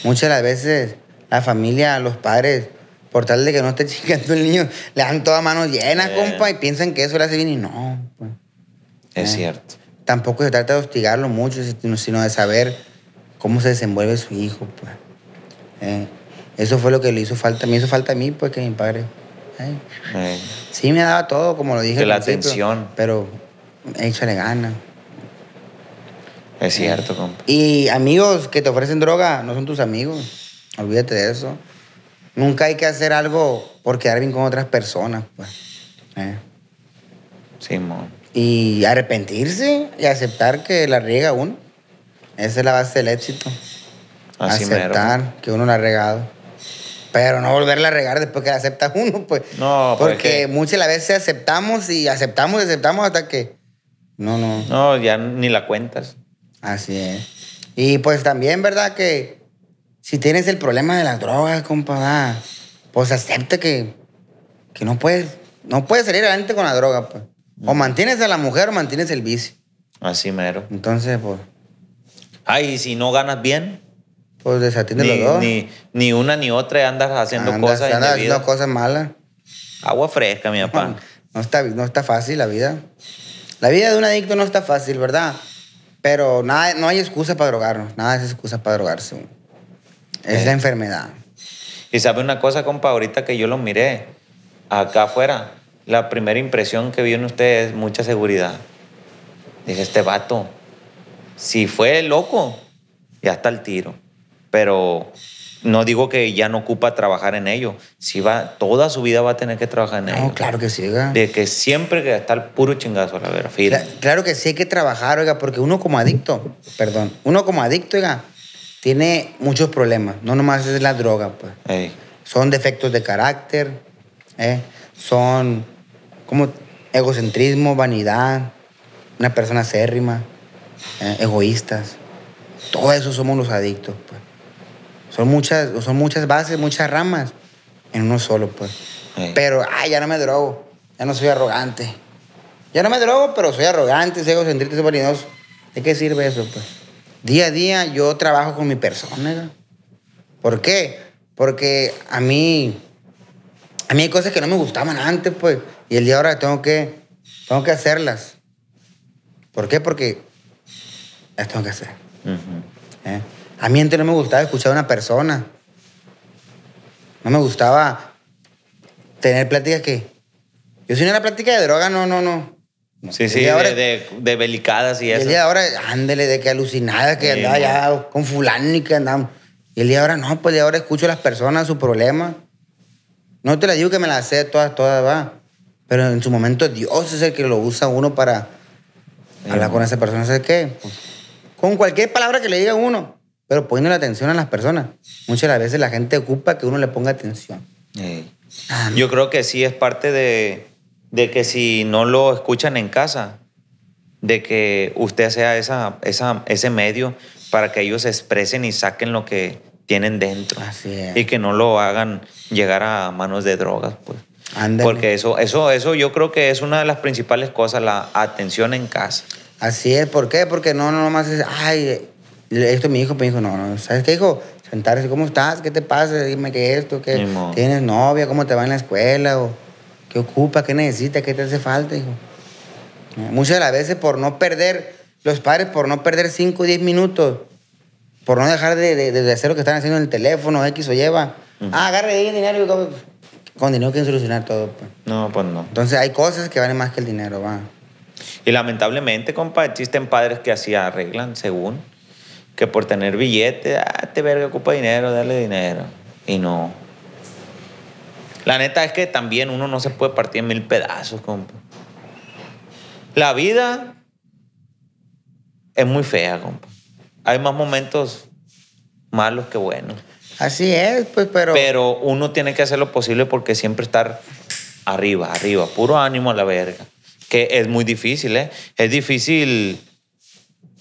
Muchas de las veces la familia, los padres, por tal de que no esté *laughs* chingando el niño, le dan toda mano llena, compa, y piensan que eso le hace bien y no, pues Es Eh. cierto. tampoco se trata de hostigarlo mucho, sino, sino de saber cómo se desenvuelve su hijo, pues. Eh, eso fue lo que le hizo falta, me hizo falta a mí, pues, que mi padre. Eh, sí me daba todo, como lo dije. Al la atención. Pero échale gana. Es cierto, compa. Y amigos que te ofrecen droga no son tus amigos. Olvídate de eso. Nunca hay que hacer algo por quedar bien con otras personas, pues. Eh. Simón. Y arrepentirse y aceptar que la riega uno. Esa es la base del éxito. Así mero. aceptar que uno la ha regado. Pero no volverla a regar después que la acepta *laughs* uno, pues. No, pues, Porque que- muchas las veces aceptamos y aceptamos y aceptamos hasta que. No, no. No, ya ni la cuentas. Así es. Y pues también, ¿verdad? Que si tienes el problema de las drogas, compa, ah, pues acepta que, que no puedes, no puedes salir adelante con la droga, pues. O mantienes a la mujer o mantienes el vicio. Así mero. Entonces, pues, Ay, y si no ganas bien, Pues desatiende ni, los dos. ni, ni una ni otra andas haciendo Andas- cosas andas haciendo cosas malas. Agua fresca, mi papá. *laughs* No está, no está fácil la vida. La vida de un adicto no está fácil, ¿verdad? Pero nada, no hay excusa para drogarnos. Nada es excusa para drogarse. Es Eh. la enfermedad. Y sabe una cosa, compa, ahorita que yo lo miré acá afuera, la primera impresión que vi en usted es mucha seguridad. Dije, este vato, si fue loco, ya está al tiro. Pero no digo que ya no ocupa trabajar en ello. Si va, toda su vida va a tener que trabajar en ello. No, claro que sí, oiga. De que siempre que está el puro chingazo a la vera. Cla- Claro que sí hay que trabajar, oiga, porque uno como adicto, perdón, uno como adicto, oiga, tiene muchos problemas. No nomás es la droga, pues. Ey, Son defectos de carácter, ¿eh? son como egocentrismo, vanidad, una persona acérrima, ¿eh? egoístas. Todo eso somos los adictos, pues. Son muchas, son muchas bases, muchas ramas en uno solo, pues. ey. Pero, ay, ya no me drogo, ya no soy arrogante. Ya no me drogo, pero soy arrogante, soy egocentrista, soy vanidoso. ¿De qué sirve eso, pues? Día a día yo trabajo con mi persona. ¿Por qué? Porque a mí, a mí hay cosas que no me gustaban antes, pues. Y el día de ahora tengo que, tengo que hacerlas. ¿Por qué? Porque las tengo que hacer. ¿eh? A mí antes no me gustaba escuchar a una persona. No me gustaba tener pláticas que... Yo si no era plática de droga, no, no, no. Sí, sí, de ahora- de, de, belicadas y y el eso. día de ahora, ándele, de que alucinada, que Sí, andaba no. ya con fulano y que andaba... Y el día de ahora, no, pues de ahora escucho a las personas, su problema. No te la digo que me las sé todas, todas, va. Pero en su momento Dios es el que lo usa uno para hablar con esa persona. ¿Sabes qué? Pues, con cualquier palabra que le diga uno, pero poniendo la atención a las personas. Muchas de las veces la gente ocupa que uno le ponga atención. Ey. Ah, no. Yo creo que sí es parte de, de que si no lo escuchan en casa, de que usted sea esa, esa, ese medio para que ellos expresen y saquen lo que tienen dentro. Así es. Y que no lo hagan llegar a manos de drogas, pues. Ándale. Porque eso, eso, eso yo creo que es una de las principales cosas, la atención en casa. Así es, ¿por qué? Porque no, no nomás es, ay, esto mi hijo, mi hijo, no, no, ¿sabes qué, hijo? Sentarse, ¿cómo estás? ¿Qué te pasa? Dime qué es esto, qué tienes novia, cómo te va en la escuela, o qué ocupa, qué necesitas, qué te hace falta, hijo. Muchas de las veces por no perder, los padres por no perder 5 o 10 minutos, por no dejar de, de- de hacer lo que están haciendo en el teléfono, X o lleva. Ah, agarre ahí el dinero y con dinero quieren solucionar todo. Pues. No, pues no. Entonces hay cosas que valen más que el dinero, va. Y lamentablemente, compa, existen padres que así arreglan, según, que por tener billete, ah, este verga ocupa dinero, dale dinero. Y no. La neta es que también uno no se puede partir en mil pedazos, compa. La vida es muy fea, compa. Hay más momentos malos que buenos. Así es, pues, pero... Pero uno tiene que hacer lo posible porque siempre estar arriba, arriba, puro ánimo a la verga. Que es muy difícil, ¿eh? Es difícil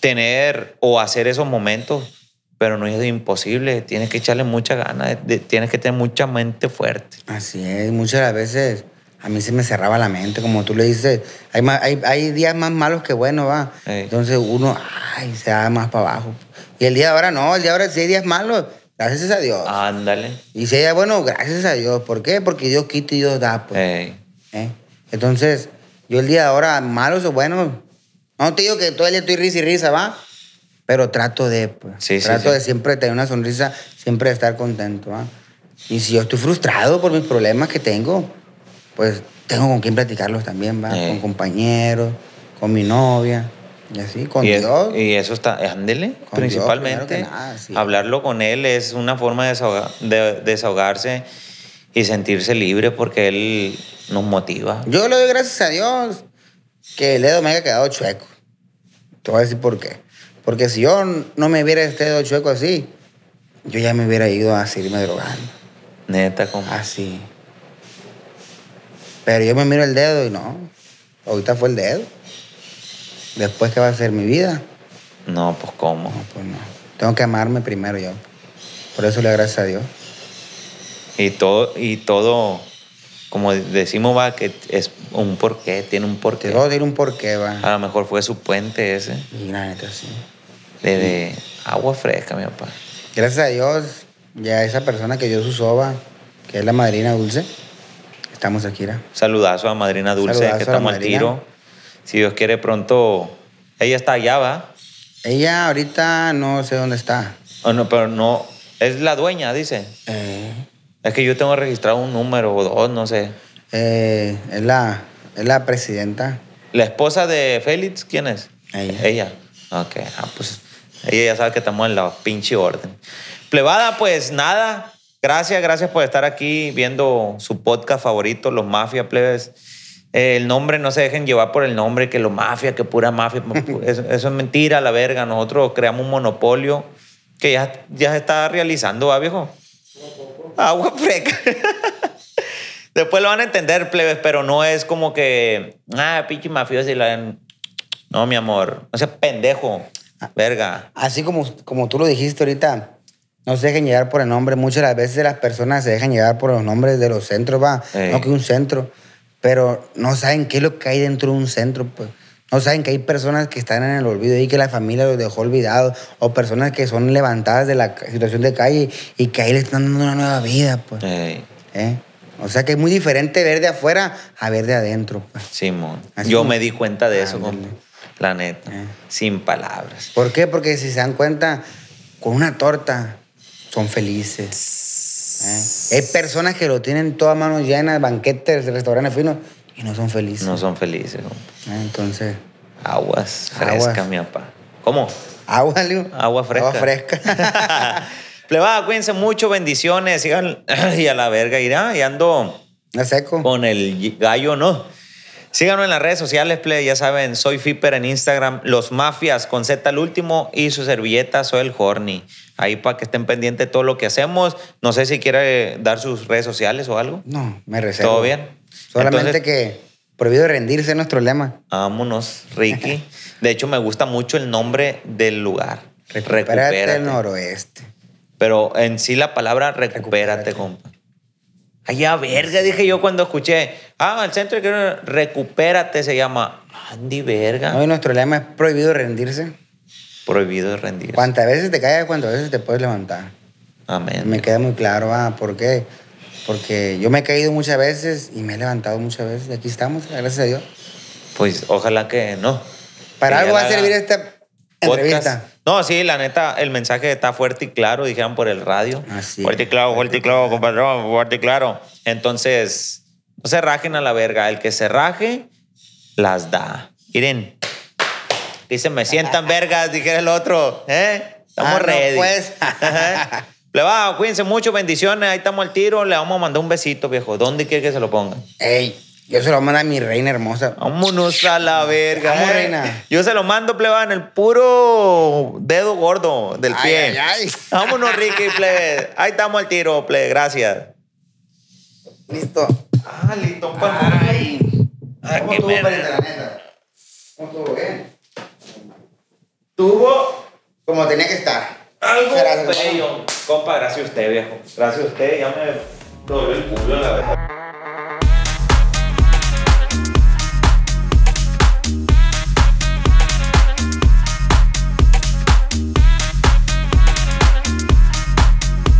tener o hacer esos momentos, pero no es imposible. Tienes que echarle mucha ganas, tienes que tener mucha mente fuerte. Así es, muchas de las veces a mí se me cerraba la mente, como tú le dices. Hay, ma- hay, hay días más malos que buenos, va. Ey. Entonces uno, ay, se da más para abajo. Y el día de ahora no, el día de ahora si hay días malos, gracias a Dios. Ándale. Y si hay días buenos, gracias a Dios. ¿Por qué? Porque Dios quita y Dios da, pues. ¿eh? Entonces, yo el día de ahora, malos o buenos, no te digo que todo el día estoy risa y risa, va. Pero trato de, pues. Sí, trato sí. de siempre tener una sonrisa, siempre de estar contento, va. Y si yo estoy frustrado por mis problemas que tengo, pues tengo con quién platicarlos también, va. Eh. Con compañeros, con mi novia, y así, con y, es- Dios. y eso está, ándele, Dios, principalmente. que nada, sí. Hablarlo con él es una forma de, desahoga- de desahogarse y sentirse libre porque él nos motiva. Yo le doy gracias a Dios que el dedo me haya quedado chueco. Te voy a decir por qué. Porque si yo no me hubiera este dedo chueco así, yo ya me hubiera ido a seguirme drogando. Neta, como. Así. Pero yo me miro el dedo y no. Ahorita fue el dedo. Después, ¿qué va a ser mi vida? No, pues cómo. No, pues no. Tengo que amarme primero yo. Por eso le doy gracias a Dios. Y todo, y todo, como decimos, va, que es un porqué, tiene un porqué. A decir un porqué, va. A lo mejor fue su puente ese, Y la neta, sí. de, de Agua fresca, mi papá. Gracias a Dios, ya esa persona que dio su soba, que es la madrina dulce, estamos aquí, ¿verdad? Saludazo a Madrina Dulce, Saludazo que estamos al tiro. Si Dios quiere, pronto. Ella está allá, ¿va? Ella ahorita no sé dónde está. Oh, no, pero no. Es la dueña, dice. Eh, Es que yo tengo registrado un número o dos, no sé. eh, es, la, es la presidenta. ¿La esposa de Félix quién es? Ella. Ella. Ok, ah, pues ella ya sabe que estamos en la pinche orden. Plebada, pues nada. Gracias, gracias por estar aquí viendo su podcast favorito, Los Mafia Plebes. Eh, el nombre, no se dejen llevar por el nombre, que lo mafia, que pura mafia. *laughs* eso, eso es mentira, la verga. Nosotros creamos un monopolio que ya, ya se está realizando, ¿va, viejo? Agua fresca. *laughs* Después lo van a entender, plebes, pero no es como que, ah, pinche mafioso y la... No, mi amor, no seas pendejo, verga. Así como, como tú lo dijiste ahorita, no se dejen llevar por el nombre. Muchas de las veces las personas se dejan llevar por los nombres de los centros, va. Ey. No que un centro. Pero no saben qué es lo que hay dentro de un centro, pues. No saben que hay personas que están en el olvido y que la familia los dejó olvidados. O personas que son levantadas de la situación de calle y que ahí le están dando una nueva vida, pues. ¿Eh? O sea que es muy diferente ver de afuera a ver de adentro, pues. Simón, Así yo como- me di cuenta de eso, compa. La neta, Eh. sin palabras. ¿Por qué? Porque si se dan cuenta, con una torta son felices. ¿eh? Hay personas que lo tienen todas manos llenas, banquetes, restaurantes finos, y no son felices. No son felices, compa. ¿eh? Entonces, Aguas Aguas. frescas, mi papá. ¿Cómo? agua, Leo. Agua fresca. Agua fresca. *laughs* Plebada, cuídense mucho, bendiciones. Sigan *laughs* y a la verga irá. Y ando ¿No seco? con el gallo, ¿no? Síganos en las redes sociales, play. Ya saben, soy Fipper en Instagram. Los Mafias con Z al último y su servilleta, soy el Horny. Ahí para que estén pendientes de todo lo que hacemos. No sé si quiere dar sus redes sociales o algo. No, me reservo. ¿Todo bien? Solamente Entonces- que prohibido rendirse es nuestro lema. Vámonos, Ricky. De hecho, me gusta mucho el nombre del lugar. Recupérate el noroeste. Pero en sí la palabra recupérate, Recupérate. compa. Ay, a verga, dije yo cuando escuché. Ah, el centro de recupérate se llama. Andy, verga. Hoy nuestro lema es prohibido rendirse. Prohibido de rendir. Cuantas veces te caigas, cuantas veces te puedes levantar. Amén. Me queda muy claro, ah, ¿por qué? Porque yo me he caído muchas veces y me he levantado muchas veces. Y aquí estamos, gracias a Dios. Pues ojalá que no. Para Que algo va a servir esta entrevista. podcast. No, sí, la neta, el mensaje está fuerte y claro, dijeron por el radio. Así fuerte y claro, fuerte y claro, compadre, fuerte y claro. Entonces, no se rajen a la verga. El que se raje, las da. Miren, dice, me sientan *laughs* vergas, dijera el otro. ¿Eh? Estamos Ah, no, ready. pues. *laughs* Ajá. Plebada, cuídense mucho, bendiciones. Ahí estamos al tiro. Le vamos a mandar un besito, viejo. ¿Dónde quiere que se lo pongan? Ey, yo se lo mando a mi reina hermosa. Vámonos a la verga. Vamos, eh. reina. Yo se lo mando, pleba, en el puro dedo gordo del Ay, pie. ay, ay. Vámonos, Ricky, plebe. Ahí estamos al tiro, plebe. Gracias. Listo. Ah, listo, Ay. Ah, ¿Cómo pariente, la neta? ¿Cómo estuvo bien? Tuvo Como tenía que estar. Algo Gracias, bello. Compa, gracias a usted, viejo. Gracias a usted. Ya me dobló el culo, la verdad.